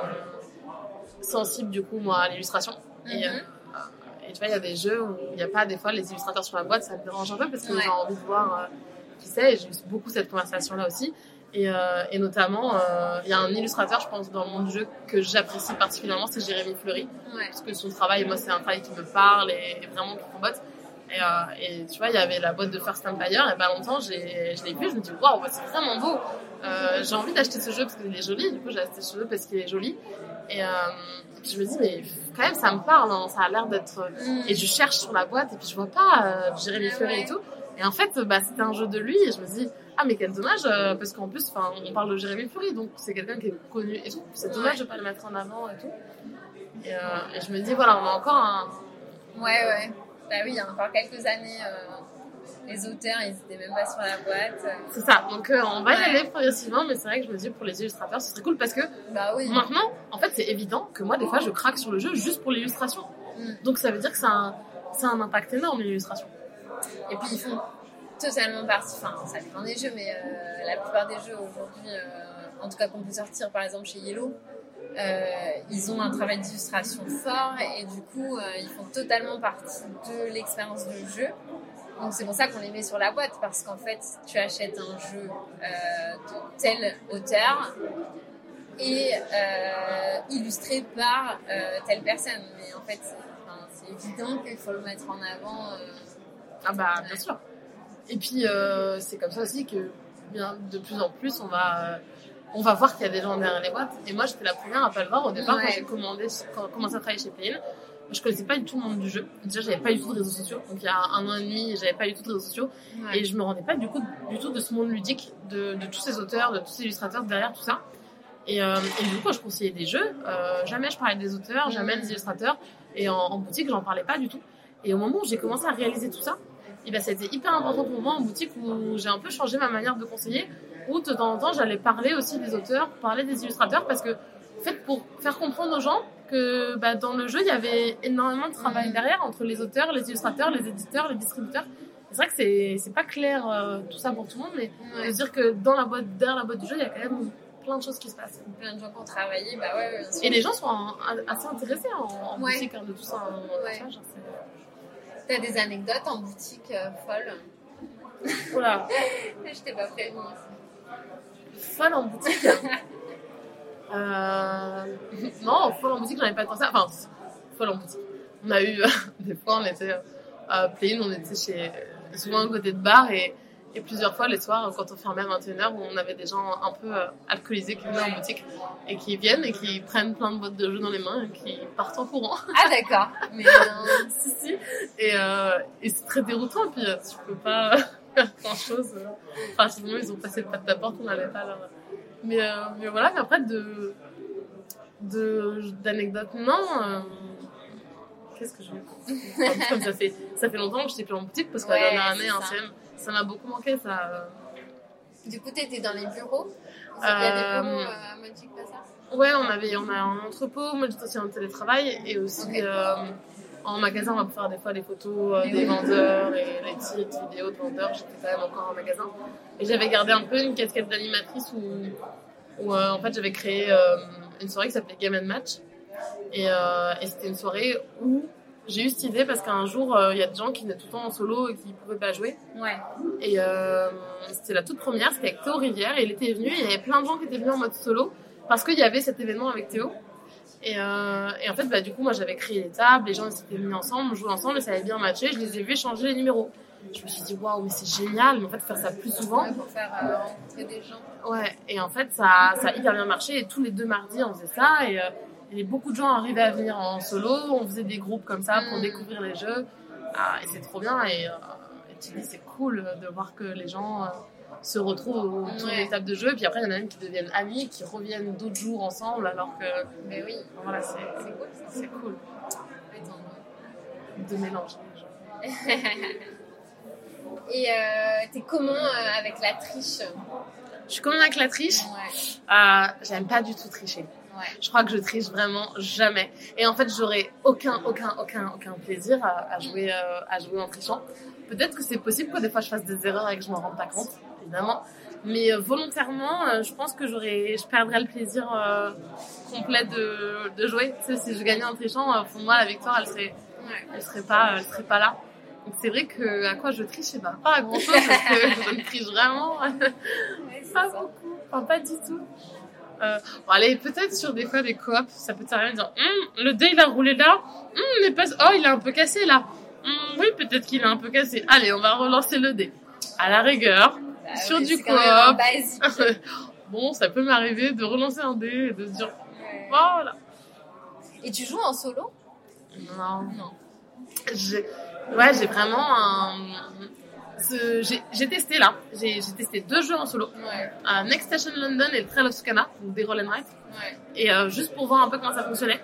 sensible, du coup, moi, à l'illustration. Et, Mhm. euh, et tu vois, il y a des jeux où il n'y a pas des fois les illustrateurs sur la boîte, ça me dérange un peu parce que Ouais. j'ai envie de voir euh, qui c'est. Et j'ai eu beaucoup cette conversation-là aussi. Et, euh, et notamment, euh, il y a un illustrateur, je pense, dans le monde du jeu que j'apprécie particulièrement, c'est Jérémy Fleury. Ouais. Parce que son travail, moi, c'est un travail qui me parle et, et vraiment qui combotte. Et, euh, et tu vois, il y avait la boîte de First Empire, il y a pas longtemps, j'ai, je l'ai vu, je me dis, waouh, c'est vraiment beau. Euh, j'ai envie d'acheter ce jeu parce qu'il est joli, du coup, j'ai acheté ce jeu parce qu'il est joli. Et, euh, puis je me dis, mais quand même, ça me parle, hein, ça a l'air d'être. Mm. Et je cherche sur la boîte et puis je vois pas euh, Jérémy Fleury et tout. Et en fait, bah, c'était un jeu de lui et je me dis, ah, mais quel dommage, euh, parce qu'en plus, enfin, on parle de Jérémy Fleury, donc c'est quelqu'un qui est connu et tout. C'est dommage de pas le mettre en avant et tout. Et, euh, et je me dis, voilà, on a encore un. Ouais, ouais. Bah oui, il y a encore quelques années, euh, les auteurs, ils étaient même pas sur la boîte. C'est ça, donc on va y Ouais. aller progressivement, mais c'est vrai que je me dis, pour les illustrateurs, ce serait cool parce que Bah oui. maintenant, en fait, c'est évident que moi, des fois, je craque sur le jeu juste pour l'illustration. Mm. Donc ça veut dire que ça a un, ça a un impact énorme, l'illustration. Et puis ils font totalement partie, enfin ça dépend des jeux, mais euh, la plupart des jeux aujourd'hui, euh, en tout cas qu'on peut sortir par exemple chez Yellow, euh, ils ont un travail d'illustration fort et du coup ils font totalement partie de l'expérience de jeu. Donc c'est pour ça qu'on les met sur la boîte parce qu'en fait tu achètes un jeu de tel auteur et illustré par telle personne. Mais en fait c'est évident qu'il faut le mettre en avant. Ah bah, bien sûr. Et puis, euh, c'est comme ça aussi que bien, de plus en plus, on va, euh, on va voir qu'il y a des gens derrière les boîtes. Et moi, j'étais la première à pas le voir au départ Ouais. quand j'ai commandé, quand j'ai commencé à travailler chez Playin. Je connaissais pas du tout le monde du jeu. Déjà, j'avais pas du tout de réseaux sociaux. Donc, il y a un an et demi, j'avais pas du tout de réseaux sociaux. ouais. Et je me rendais pas du, coup, du tout de ce monde ludique, de, de tous ces auteurs, de tous ces illustrateurs derrière tout ça. Et, euh, et du coup, quand je conseillais des jeux, euh, jamais je parlais des auteurs, jamais Mhm. des illustrateurs. Et en, en boutique, j'en parlais pas du tout. Et au moment où j'ai commencé à réaliser tout ça, et ben, ça a été hyper important pour moi en boutique où j'ai un peu changé ma manière de conseiller. Où de temps en temps, j'allais parler aussi des auteurs, parler des illustrateurs, parce que, en fait, pour faire comprendre aux gens que bah, dans le jeu, il y avait énormément de travail derrière entre les auteurs, les illustrateurs, les éditeurs, les distributeurs. C'est vrai que c'est pas clair euh, tout ça pour tout le monde, mais Ouais. se dire que dans la boîte, derrière la boîte du jeu, il y a quand même plein de choses qui se passent. plein de gens qui ont travaillé, bah ouais. Et les gens sont assez intéressés en, en boutique hein, de tout ça. tu vois, genre, c'est- T'as des anecdotes en boutique euh, folles [LAUGHS] Voilà. [LAUGHS] Je t'ai pas. Folle en boutique. [LAUGHS] euh... Non, folle en boutique, j'en ai pas tant ça. Enfin, folle en boutique. On a eu, des fois, on était à Playin, on était chez, souvent à côté de bar et, et plusieurs fois les soirs, quand on fermait à 21h, où on avait des gens un peu euh, alcoolisés qui venaient en boutique et qui viennent et qui prennent plein de boîtes de jeux dans les mains et qui partent en courant. Ah d'accord. [LAUGHS] Mais euh, si, si. Et, euh, et c'est très déroutant, puis tu peux pas [LAUGHS] faire grand chose. Enfin, sinon, ils ont passé le pas de ta porte, on n'allait pas là. Mais, euh, mais voilà, mais après, de, de, d'anecdotes, non. euh, Qu'est-ce que je enfin, comme ça fait, ça fait longtemps que je n'étais plus en boutique parce que Ouais, la dernière année, c'est hein, ça. m'a beaucoup manqué, ça. du coup, t'étais dans les bureaux Il y a des Euh, bureaux euh, à Magic Bazar Ouais, on avait, on a un entrepôt, moi j'étais aussi en télétravail et aussi euh, en magasin, on va faire des fois des photos des oui. vendeurs et les petites vidéos de vendeurs. J'étais quand même encore en magasin. Et j'avais gardé un peu une casquette d'animatrice où, où en fait j'avais créé une soirée qui s'appelait Game and Match. Et, euh, et c'était une soirée où j'ai eu cette idée parce qu'un jour euh, il y a des gens qui venaient tout le temps en solo et qui pouvaient pas jouer. Ouais. Et euh, c'était la toute première, c'était avec Théo Rivière, et il était venu, et il y avait plein de gens qui étaient venus en mode solo, parce qu'il y avait cet événement avec Théo. Et, euh, et en fait, bah, du coup, moi j'avais créé les tables, les gens s'étaient venus ensemble, on jouait ensemble, et ça avait bien matché, je les ai vus changer les numéros. Je me suis dit, waouh, mais c'est génial, mais en fait, faire ça plus souvent. Ouais, pour faire rencontrer des gens. Ouais, et en fait, ça, ça a hyper bien marché. Et tous les deux mardis, on faisait ça. Et, et beaucoup de gens arrivaient à venir en solo. On faisait des groupes comme ça pour Mm. découvrir les jeux. Ah, et c'est trop bien. Et, euh, et tu dis, c'est cool de voir que les gens euh, se retrouvent autour Ouais. des tables de jeu. Puis après, il y en a même qui deviennent amis, qui reviennent d'autres jours ensemble. Alors que, Mais oui, voilà, c'est cool c'est cool de mélanger les [LAUGHS] gens. Et euh, t'es comment euh, avec la triche? Je suis comme avec la triche? Ouais. Euh, J'aime pas du tout tricher. Ouais. Je crois que je triche vraiment jamais. Et en fait, j'aurais aucun, aucun, aucun, aucun plaisir à, à jouer, euh, à jouer en trichant. Peut-être que c'est possible que des fois je fasse des erreurs et que je m'en rende pas compte, évidemment. Mais euh, volontairement, euh, je pense que j'aurais, je perdrais le plaisir complet de, de jouer. Tu sais, si je gagnais en trichant, pour moi, la victoire, elle serait, elle serait pas, elle serait pas là. Donc c'est vrai que à quoi je triche, je sais pas, pas à grand chose parce que je ne triche vraiment Ouais, pas ça. beaucoup, enfin pas du tout. Euh, bon, allez, peut-être sur des fois des coops, ça peut t'arriver de dire Hum, le dé il a roulé là, Hum, mais pas... oh il est un peu cassé là, Hum, oui peut-être qu'il est un peu cassé, allez on va relancer le dé. À la rigueur, Bah, sur du coop. [LAUGHS] bon ça peut m'arriver de relancer un dé et de se dire Ouais. voilà. Et tu joues en solo? Non, Non. j'ai ouais j'ai vraiment un... ce- J'ai testé là, j'ai testé deux jeux en solo, Ouais. euh, Next Station London et le Trail of Tucana, donc des roll and. Ouais. et euh, juste pour voir un peu comment ça fonctionnait.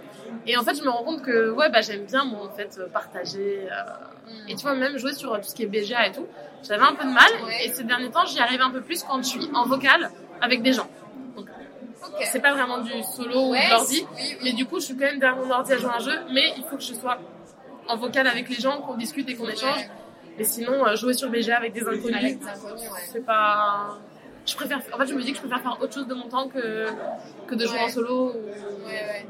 Et en fait, je me rends compte que ouais, bah, j'aime bien moi en fait euh, partager. euh, Mm. et tu vois, même jouer sur euh, tout ce qui est BGA et tout, j'avais un peu de mal. Ouais. Et ces derniers temps, j'y arrive un peu plus quand je suis en vocal avec des gens. Ok. C'est pas vraiment du solo ou de l'ordi, oui, oui. mais du coup, je suis quand même derrière mon ordi à jouer à un jeu, mais il faut que je sois en vocal avec les gens, qu'on discute et qu'on échange. Et sinon, euh, jouer sur BGA avec des inconnus, c'est pas. Je préfère. En fait, je me dis que je préfère faire autre chose de mon temps que que de jouer Ouais. en solo. ou- Ouais, ouais.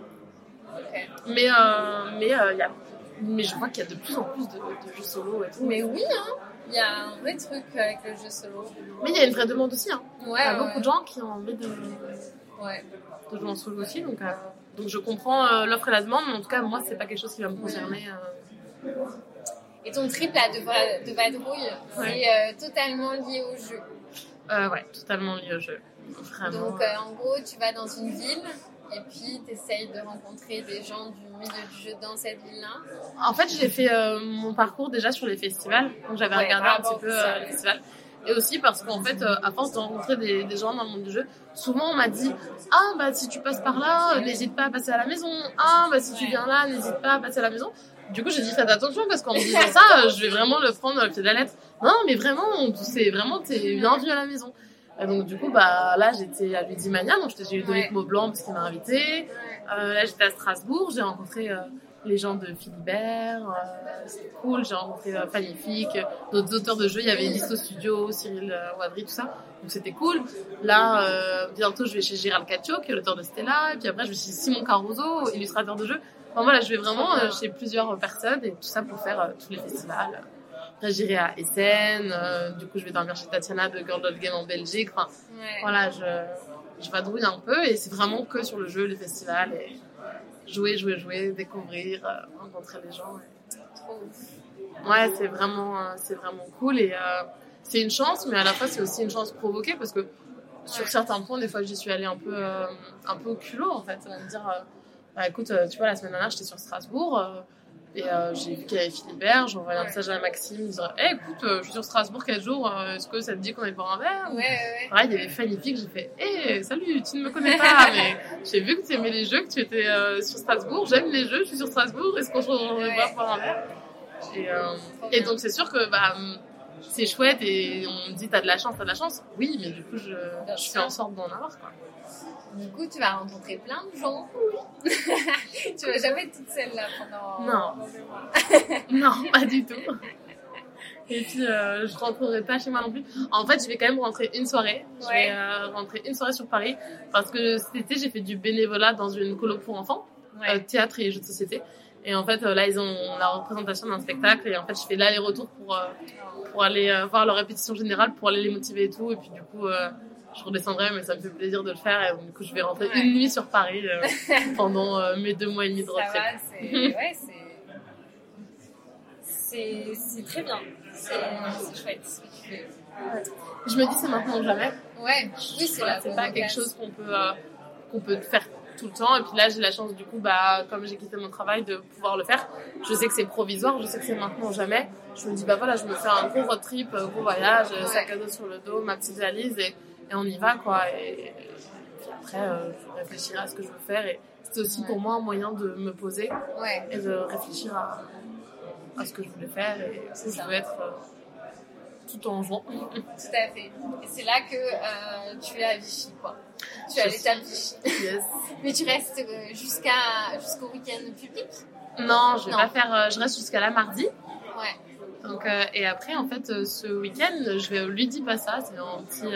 Ok. Mais, euh, mais, euh, y a, mais je vois qu'il y a de plus en plus de, de jeux solo et tout. Mais oui, hein. Il y a un vrai truc avec le jeu solo. Mais il y a une vraie demande aussi. Hein. Ouais, Il y a beaucoup de gens qui ont envie de, Ouais. de jouer en solo aussi. Donc, euh, donc je comprends euh, l'offre et la demande, mais en tout cas, moi, c'est pas quelque chose qui va me concerner. Et ton trip là de, de vadrouille, c'est euh, totalement lié au jeu. Euh, ouais, totalement lié au jeu. Vraiment. Donc euh, en gros, tu vas dans une ville et puis tu essayes de rencontrer des gens du milieu du jeu dans cette ville-là. En fait, j'ai fait euh, mon parcours déjà sur les festivals. Donc, j'avais Ouais, regardé un rapport petit peu les festivals. Et aussi parce qu'en fait, euh, à force de rencontrer des, des gens dans le monde du jeu, souvent on m'a dit Ah, bah si tu passes par là, euh, n'hésite pas à passer à la maison. Ah, bah si tu viens là, n'hésite pas à passer à la maison. Du coup, j'ai dit Faites attention parce qu'en me disant ça, euh, je vais vraiment le prendre au pied de la lettre. Non, mais vraiment, c'est vraiment, t'es bienvenue à la maison. Et donc, du coup, bah là, j'étais à Ludimania, donc j'ai eu Dominique. Maublanc parce qu'il m'a invité. Euh, là, j'étais à Strasbourg, j'ai rencontré euh, les gens de Philibert, euh, c'était cool, j'ai rencontré euh, Magnifique, d'autres auteurs de jeux, il y avait Listo Studio, Cyril euh, Wadry, tout ça, donc c'était cool. Là, euh, bientôt, je vais chez Gérald Caccio, qui est l'auteur de Stella, et puis après, je vais chez Simon Caruso, illustrateur de jeux. Enfin voilà, je vais vraiment euh, chez plusieurs personnes, et tout ça pour faire euh, tous les festivals. Après, j'irai à Essen, euh, du coup, je vais dormir chez Tatiana de Girl Dot Game en Belgique, enfin, Ouais. voilà, je, je vadrouille un peu et c'est vraiment que sur le jeu, les festivals et jouer, jouer, jouer, découvrir, euh, rencontrer les gens. et- Trop ouf. Ouais, c'est vraiment, euh, c'est vraiment cool et euh, c'est une chance, mais à la fois c'est aussi une chance provoquée parce que sur certains points, des fois j'y suis allée un peu, euh, un peu au culot en fait, à me dire, euh, bah écoute, euh, tu vois, la semaine dernière j'étais sur Strasbourg. euh, et euh, j'ai vu qu'il y avait Philibert, j'ai envoyé un message à Maxime, disant hey, écoute, euh, je suis sur Strasbourg 4 jours, est-ce que ça te dit qu'on est boire un verre Ouais, ouais, Pareil, il y avait Fanny-Fique, j'ai fait Hé, salut, tu ne me connais pas, [LAUGHS] mais j'ai vu que tu aimais les jeux, que tu étais sur Strasbourg. J'aime les jeux, je suis sur Strasbourg, est-ce qu'on se pas pour un verre? Et, euh, donc, c'est sûr que bah, c'est chouette et on me dit T'as de la chance, t'as de la chance. Oui, mais du coup, je, je fais en sorte d'en avoir. Quoi. Du coup, tu vas rencontrer plein de gens. [LAUGHS] tu vas jamais être toute seule là pendant. Non. [LAUGHS] Non, pas du tout. Et puis, euh, je rentrerai pas chez moi non plus. En fait, je vais quand même rentrer une soirée. Je Ouais. vais euh, rentrer une soirée sur Paris parce que cet été, j'ai fait du bénévolat dans une colo pour enfants. Ouais. euh, théâtre et jeux de société. Et en fait, euh, là, ils ont la représentation d'un spectacle. Et en fait, je fais l'aller-retour pour, pour aller voir leur répétition générale, pour aller les motiver et tout. Et puis, du coup, je redescendrai, mais ça me fait plaisir de le faire. Et donc, du coup, je vais rentrer Ouais. une nuit sur Paris euh, [LAUGHS] pendant euh, mes deux mois et demi de road Ça c'est. Ouais, très bien. C'est chouette. Je me dis, c'est maintenant ou jamais. Ouais, oui, c'est pas quelque chose qu'on peut, euh, qu'on peut faire tout le temps. Et puis là, j'ai la chance, du coup, bah, comme j'ai quitté mon travail, de pouvoir le faire. Je sais que c'est provisoire, je sais que c'est maintenant ou jamais. Je me dis, bah voilà, je me fais un gros road trip, gros voyage, sac à dos sur le dos, ma petite valise, et, et on y va, quoi. Et, et après, euh, je réfléchirai à ce que je veux faire. Et c'est aussi pour moi un moyen de me poser Ouais, et de réfléchir à, à ce que je voulais faire et où je veux être euh, tout en jouant. [LAUGHS] tout à fait. Et c'est là que euh, tu es à Vichy, quoi. Tu es à l'étape Vichy. Yes. [LAUGHS] Mais tu restes jusqu'à jusqu'au week-end public? Non, je vais Non. pas faire. je reste jusqu'à la mardi. Ouais. Donc, et après, en fait, ce week-end, je vais au Ludipassa. C'est un petit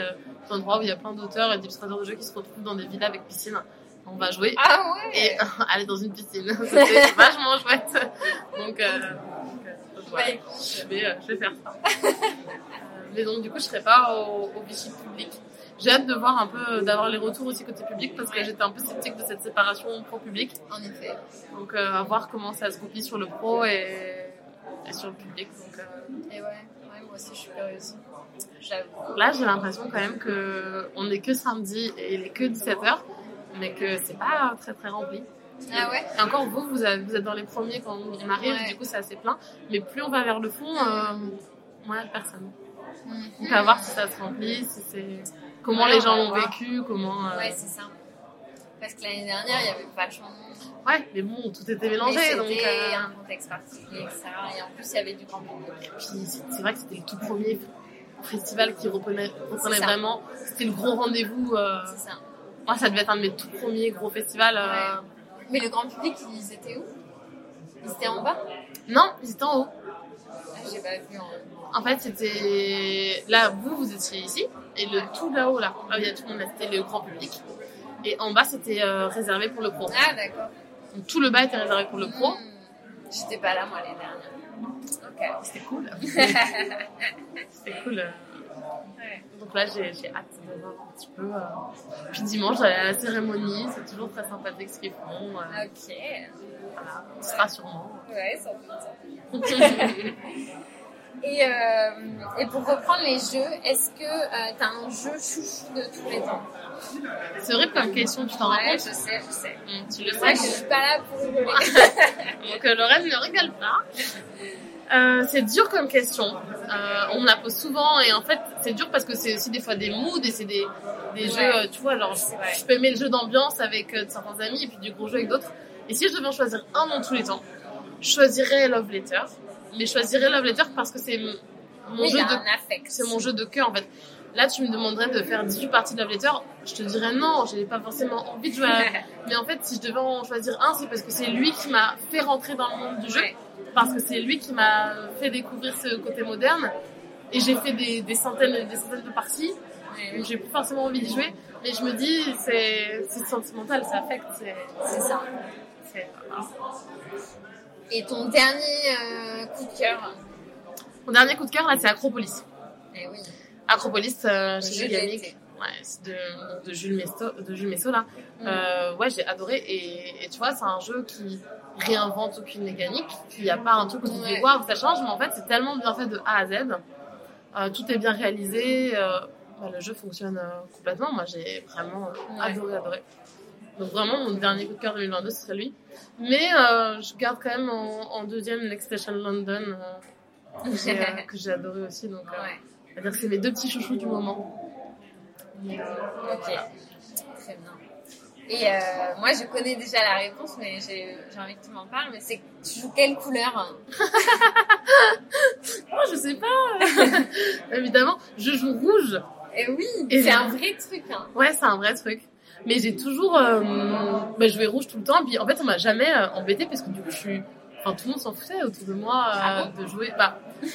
euh, endroit où il y a plein d'auteurs et d'illustrateurs de jeux qui se retrouvent dans des villas avec piscine. On va jouer Ah ouais et [LAUGHS] aller dans une piscine. [LAUGHS] C'était vachement chouette. Donc, euh, donc, euh, voilà. Je, vais, euh, je vais faire ça. Euh, mais donc, du coup, je serai pas au, au Vichy public. J'ai hâte de voir un peu, d'avoir les retours aussi côté public parce que j'étais un peu sceptique de cette séparation pro-public. En effet. Donc, euh, à voir comment ça se copie sur le pro et, et sur le public. Donc, euh, Et ouais, ouais, moi aussi je suis curieuse. Là, j'ai l'impression quand même que on est que samedi et il est que 17h, mais que c'est pas très très rempli. Ah ouais? Et encore, vous, vous, avez- vous êtes dans les premiers quand on arrive, Ouais. du coup, c'est assez plein. Mais plus on va vers le fond, euh, moins personne. Donc, à voir si ça se remplit, si c'est comment Ouais, les gens l'ont vécu, comment. euh, Ouais, c'est ça. Parce que l'année dernière, il y avait vachement de monde. ouais, mais bon, tout était mélangé. c'était euh, un contexte particulier, etc. Et en plus, il y avait du grand public. Puis c'est vrai que c'était le tout premier festival qui reprenait, vraiment. C'était le gros rendez-vous. euh, C'est ça. Moi, ça devait être un de mes tout premiers gros festivals. euh, Ouais. Mais le grand public, ils étaient où? Ils étaient en bas? Non, ils étaient en haut. ah, J'ai pas vu en En fait, c'était là, vous, vous étiez ici, et le tout là-haut, là, là où il y a tout le monde, c'était le grand public. Et en bas, c'était euh, réservé pour le pro. Ah, d'accord. Donc tout le bas était réservé pour le pro. Hmm. J'étais pas là, moi, l'année dernière. Ok. C'était cool. [LAUGHS] c'était cool. Ouais. Donc là, j'ai j'ai hâte de voir un petit peu. euh. Puis dimanche, j'allais à la cérémonie, c'est toujours très sympathique ce qu'ils font. euh, Ok. voilà, on sera sûrement. Ouais, sans [LAUGHS] doute. Et, euh, et pour reprendre les jeux, est-ce que euh, t'as un jeu chouchou de tous les temps? C'est vrai comme question, tu t'en Ouais, compte? je sais, je sais. Hum, Tu le Moi, je sais. suis pas là pour rigoler. [LAUGHS] Donc euh, Lorraine ne rigole pas. Euh, c'est dur comme question. Euh, on me la pose souvent et en fait c'est dur parce que c'est aussi des fois des moods et c'est des, des Ouais. jeux, tu vois, genre je, peux aimer le jeu d'ambiance avec certains amis et puis du gros jeu avec d'autres. Et si je devais en choisir un dans tous les temps, je choisirais Love Letter. Mais je choisirais Love Letter parce que c'est mon Oui, jeu de c'est mon jeu de cœur en fait. Là, tu me demanderais de faire 18 parties de Love Letter, je te dirais non, j'ai pas forcément envie de jouer à... [LAUGHS] Mais en fait, si je devais en choisir un, c'est parce que c'est lui qui m'a fait rentrer dans le monde du jeu, Ouais. parce que c'est lui qui m'a fait découvrir ce côté moderne. Et j'ai fait des, des centaines des centaines de parties, Ouais, j'ai plus forcément envie d'y jouer. Mais je me dis, c'est c'est sentimental, ça affecte, c'est... Ça. c'est-. Et ton dernier euh, coup de cœur Mon dernier coup de cœur, là, c'est Acropolis. Eh oui. Acropolis, euh, chez jeu de de, Jules Messo, de Jules Messo là. Mm. Euh, ouais, j'ai adoré. Et, et tu vois, c'est un jeu qui réinvente aucune mécanique. Il n'y a pas un truc où tu te dis waouh, ça change, mais en fait, c'est tellement bien fait de A à Z. Euh, tout est bien réalisé. euh, bah, le jeu fonctionne complètement. Moi, j'ai vraiment Ouais. adoré, adoré. Donc vraiment, mon dernier coup de cœur 2022, ce serait lui. Mais euh, je garde quand même en, en deuxième Next Station London, euh, que j'ai, euh, que j'ai adoré aussi. Donc, euh, Ouais. c'est-à-dire que c'est mes deux petits chouchous du moment. Ok. Très bien. Et euh, moi, je connais déjà la réponse, mais j'ai j'ai envie que tu m'en parles. Mais c'est que tu joues quelle couleur [LAUGHS] Oh, je sais pas. [LAUGHS] Évidemment, je joue rouge. Eh oui, Et c'est je- un vrai truc. Hein. Ouais, c'est un vrai truc. Mais j'ai toujours euh, bah, joué rouge tout le temps. Puis en fait, on m'a jamais euh, embêté parce que du coup, je suis. Enfin, tout le monde s'en foutait autour de moi euh, Ah de jouer. Bah, ouais,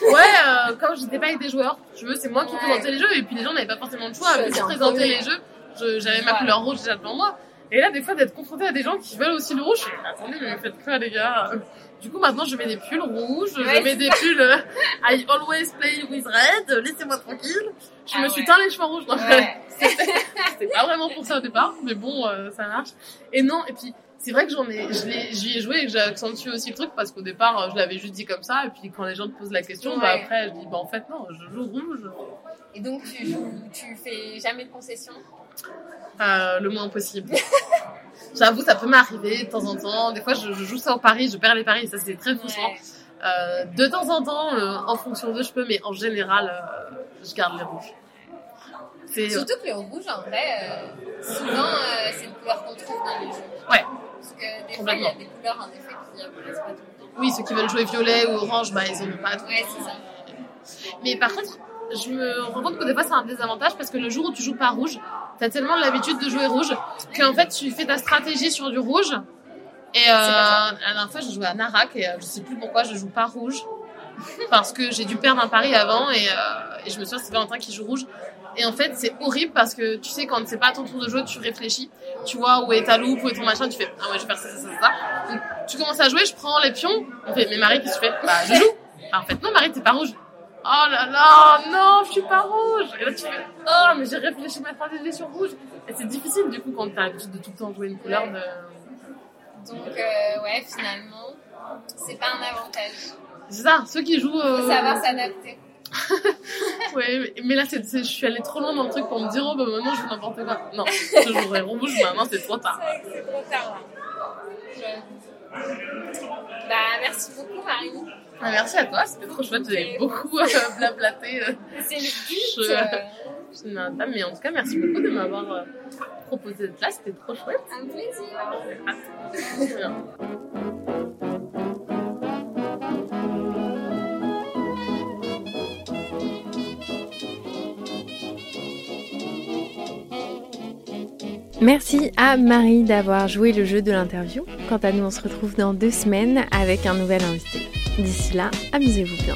euh, comme j'étais pas avec des joueurs, tu veux, c'est moi qui Ouais. présentais les jeux et puis les gens n'avaient pas forcément le choix. Puis en présenter les jeux, je- j'avais ma couleur rouge déjà devant moi. Et là, des fois, d'être confronté à des gens qui veulent aussi le rouge, je attendez, mais faites quoi, les gars? Du coup, maintenant, je mets des pulls rouges, Ouais, je mets des pulls euh, I always play with red, laissez-moi tranquille. Je Ah me suis teint les cheveux rouges. Ouais. [LAUGHS] C'était pas vraiment pour ça au départ, mais bon, euh, ça marche. Et non, et puis c'est vrai que j'en ai, j'y ai joué et que j'accentue aussi le truc parce qu'au départ, euh, je l'avais juste dit comme ça. Et puis quand les gens te posent la question, bah après, je dis, bah en fait, non, je joue rouge. Et donc, tu joues, tu fais jamais de concessions Euh, le moins possible. [LAUGHS] J'avoue, ça peut m'arriver de temps en temps. Des fois, je, je joue ça au pari, je perds les paris, ça c'est très frustrant. Euh, de temps en temps, euh, en fonction d'eux, je peux, mais en général, euh, je garde les rouges. Surtout que le rouge, en vrai, souvent, c'est une couleur qu'on trouve dans les jeux. Ouais. Parce que des fois, il y a des couleurs, en effet, qui apparaissent pas tout le temps. oui, ceux qui veulent jouer violet ou orange, bah ils en ont pas. tout le Ouais, c'est ça. Mais par contre, je me rends compte que des fois c'est un désavantage parce que le jour où tu joues pas rouge, t'as tellement l'habitude de jouer rouge qu'en fait tu fais ta stratégie sur du rouge. Et euh, la dernière fois, j'ai joué à Narak et euh, je sais plus pourquoi je joue pas rouge parce que j'ai dû perdre un pari avant et, euh, et je me souviens c'est Valentin qui joue rouge. Et en fait, c'est horrible parce que tu sais, quand c'est pas ton tour de jouer, tu réfléchis. Tu vois où est ta loupe, où est ton machin, tu fais Ah ouais, je vais faire ça, ça, ça, ça. Donc, tu commences à jouer, je prends les pions. On fait Mais Marie, qu'est-ce que tu fais? Bah, je joue. Bah, en fait, non, Marie, t'es pas rouge. Oh là là, non, je suis pas rouge. Et là, tu fais Oh, mais j'ai réfléchi ma stratégie sur rouge. Et c'est difficile du coup quand t'as l'habitude de tout le temps jouer une couleur de. Donc, euh, ouais, finalement, c'est pas un avantage. C'est ça, ceux qui jouent. Faut euh, savoir s'adapter. [LAUGHS] Ouais, mais- là, c'est, je suis allée trop loin dans le truc pour me dire, oh bah maintenant je joue n'importe quoi. Non, je jouerai rouge, maintenant c'est trop tard. C'est trop tard, là. J'avoue. Bah, merci beaucoup, Marie. Ah, merci à toi, c'était trop chouette, j'ai beaucoup euh, [LAUGHS] blablaté. euh, C'est le but. euh, je dame, mais en tout cas, merci beaucoup de m'avoir euh, proposé d'être là, c'était trop chouette. un plaisir. Merci à Marie d'avoir joué le jeu de l'interview. Quant à nous, on se retrouve dans deux semaines avec un nouvel invité. D'ici là, amusez-vous bien.